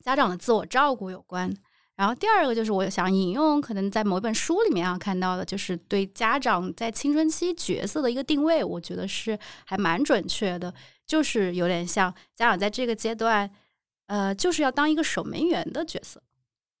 家长的自我照顾有关。然后第二个就是我想引用，可能在某一本书里面啊看到的，就是对家长在青春期角色的一个定位，我觉得是还蛮准确的，就是有点像家长在这个阶段，呃，就是要当一个守门员的角色。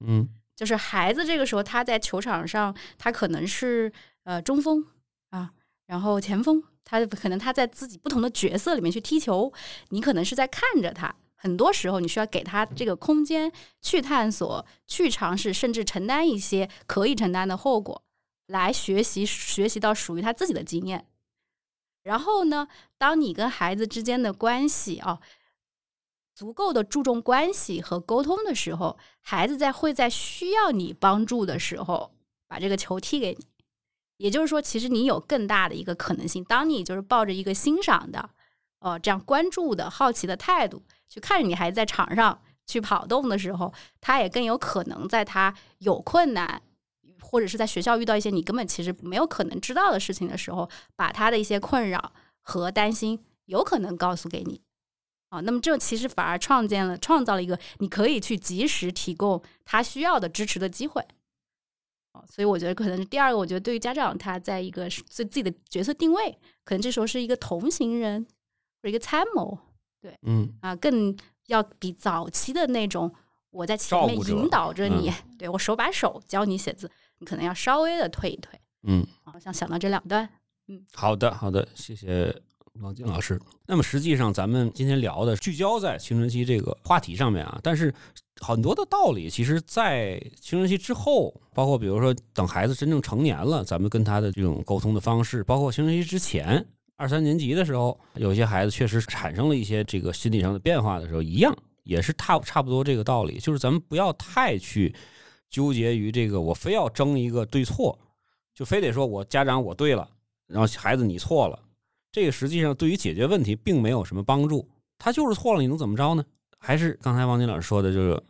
嗯就是孩子这个时候他在球场上，他可能是呃中锋啊，然后前锋，他可能他在自己不同的角色里面去踢球，你可能是在看着他。很多时候，你需要给他这个空间去探索、去尝试，甚至承担一些可以承担的后果，来学习学习到属于他自己的经验。然后呢，当你跟孩子之间的关系啊，足够的注重关系和沟通的时候，孩子在会在需要你帮助的时候，把这个球踢给你。也就是说，其实你有更大的一个可能性，当你就是抱着一个欣赏的、哦这样关注的好奇的态度去看着你孩子在场上去跑动的时候，他也更有可能在他有困难。或者是在学校遇到一些你根本其实没有可能知道的事情的时候，把他的一些困扰和担心有可能告诉给你。啊，那么这其实反而创建了、创造了一个你可以去及时提供他需要的支持的机会。哦，所以我觉得可能是第二个，我觉得对于家长他在一个对自己的角色定位，可能这时候是一个同行人或一个参谋嗯啊，更要比早期的那种我在前面引导着你，嗯对我手把手教你写字，你可能要稍微的退一退。嗯，好像想到这两段，嗯好的好的，谢谢王静老师。那么实际上咱们今天聊的聚焦在青春期这个话题上面啊，但是很多的道理，其实，在青春期之后，包括比如说等孩子真正成年了，咱们跟他的这种沟通的方式，包括青春期之前。二三年级的时候，有些孩子确实产生了一些这个心理上的变化的时候，一样也是差差不多这个道理，就是咱们不要太去纠结于这个，我非要争一个对错，就非得说我家长我对了，然后孩子你错了，这个实际上对于解决问题并没有什么帮助。他就是错了，你能怎么着呢？还是刚才王金老师说的，就是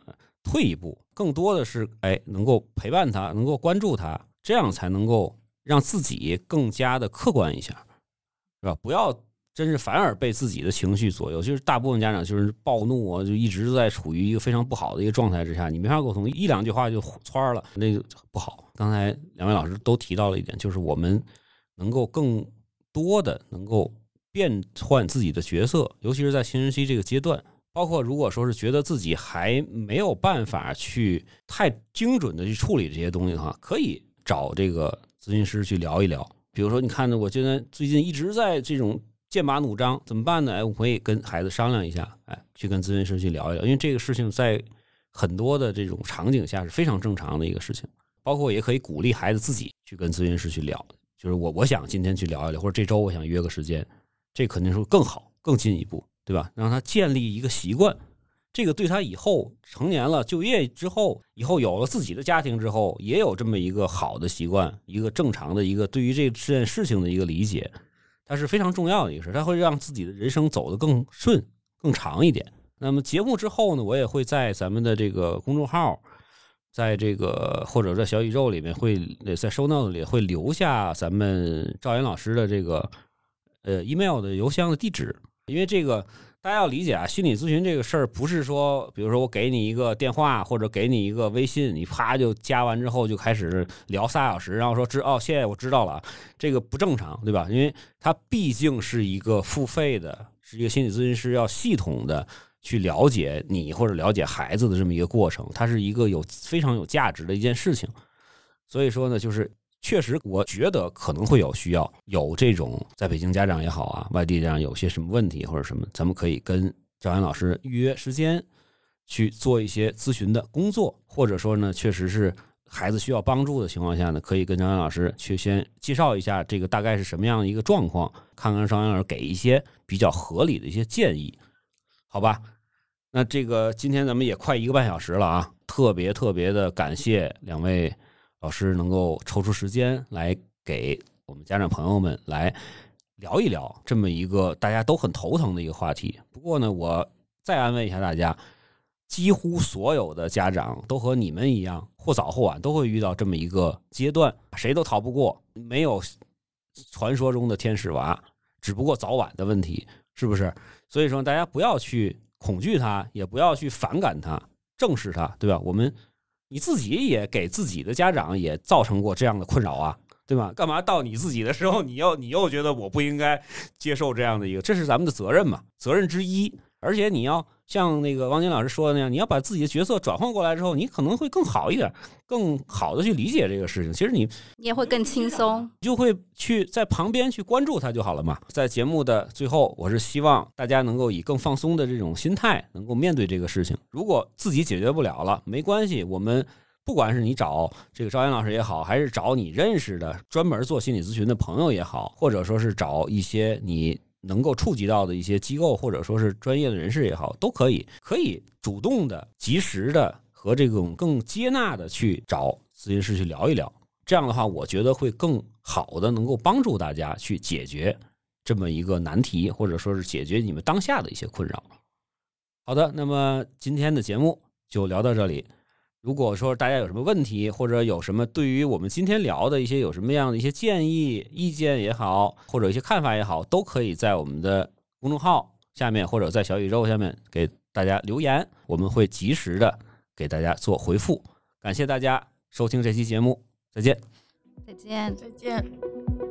退一步，更多的是哎，能够陪伴他，能够关注他，这样才能够让自己更加的客观一下，是吧？不要真是反而被自己的情绪左右。就是大部分家长就是暴怒啊，就一直在处于一个非常不好的一个状态之下，你没法沟通，一两句话就窜了，那个不好。刚才两位老师都提到了一点，就是我们能够更多的能够变换自己的角色，尤其是在青春期这个阶段。包括如果说是觉得自己还没有办法去太精准的去处理这些东西的话，可以找这个咨询师去聊一聊。比如说，你看呢我现在最近一直在这种剑拔弩张，怎么办呢？哎，我可以跟孩子商量一下，哎，去跟咨询师去聊一聊，因为这个事情在很多的这种场景下是非常正常的一个事情。包括也可以鼓励孩子自己去跟咨询师去聊，就是我我想今天去聊一聊，或者这周我想约个时间，这肯定是更好、更进一步，对吧？让他建立一个习惯，这个对他以后成年了、就业之后，以后有了自己的家庭之后，也有这么一个好的习惯，一个正常的一个对于这件事情的一个理解，它是非常重要的一个事，它会让自己的人生走得更顺、更长一点。那么节目之后呢，我也会在咱们的这个公众号。在这个或者在小宇宙里面会在收 note 里会留下咱们赵岩老师的这个呃 email 的邮箱的地址，因为这个大家要理解啊，心理咨询这个事儿不是说，比如说我给你一个电话或者给你一个微信，你啪就加完之后就开始聊仨小时，然后说知哦谢谢我知道了，这个不正常对吧？因为它毕竟是一个付费的，是一个心理咨询师要系统的。去了解你或者了解孩子的这么一个过程，它是一个有非常有价值的一件事情。所以说呢，就是确实，我觉得可能会有需要，有这种在北京家长也好啊，外地家长有些什么问题或者什么，咱们可以跟赵岩老师预约时间去做一些咨询的工作，或者说呢，确实是孩子需要帮助的情况下呢，可以跟赵岩老师去先介绍一下这个大概是什么样的一个状况，看看赵岩老师给一些比较合理的一些建议。好吧，那这个今天咱们也快一个半小时了啊，特别特别的感谢两位老师能够抽出时间来给我们家长朋友们来聊一聊这么一个大家都很头疼的一个话题。不过呢，我再安慰一下大家，几乎所有的家长都和你们一样，或早或晚都会遇到这么一个阶段，谁都逃不过，没有传说中的天使娃，只不过早晚的问题，是不是？所以说，大家不要去恐惧它，也不要去反感它，正视它，对吧？我们你自己也给自己的家长也造成过这样的困扰啊，对吧？干嘛到你自己的时候，你又你又觉得我不应该接受这样的一个，这是咱们的责任嘛，责任之一。而且你要像那个王晶老师说的那样，你要把自己的角色转换过来之后，你可能会更好一点，更好的去理解这个事情。其实你你也会更轻松，就会去在旁边去关注他就好了嘛。在节目的最后，我是希望大家能够以更放松的这种心态，能够面对这个事情。如果自己解决不了了，没关系，我们不管是你找这个赵岩老师也好，还是找你认识的专门做心理咨询的朋友也好，或者说是找一些你。能够触及到的一些机构或者说是专业的人士也好，都可以可以主动的、及时的和这种更接纳的去找咨询师去聊一聊。这样的话，我觉得会更好的能够帮助大家去解决这么一个难题，或者说是解决你们当下的一些困扰。好的，那么今天的节目就聊到这里。如果说大家有什么问题，或者有什么对于我们今天聊的一些有什么样的一些建议、意见也好，或者一些看法也好，都可以在我们的公众号下面或者在小宇宙下面给大家留言，我们会及时的给大家做回复。感谢大家收听这期节目，再见，再见，再见。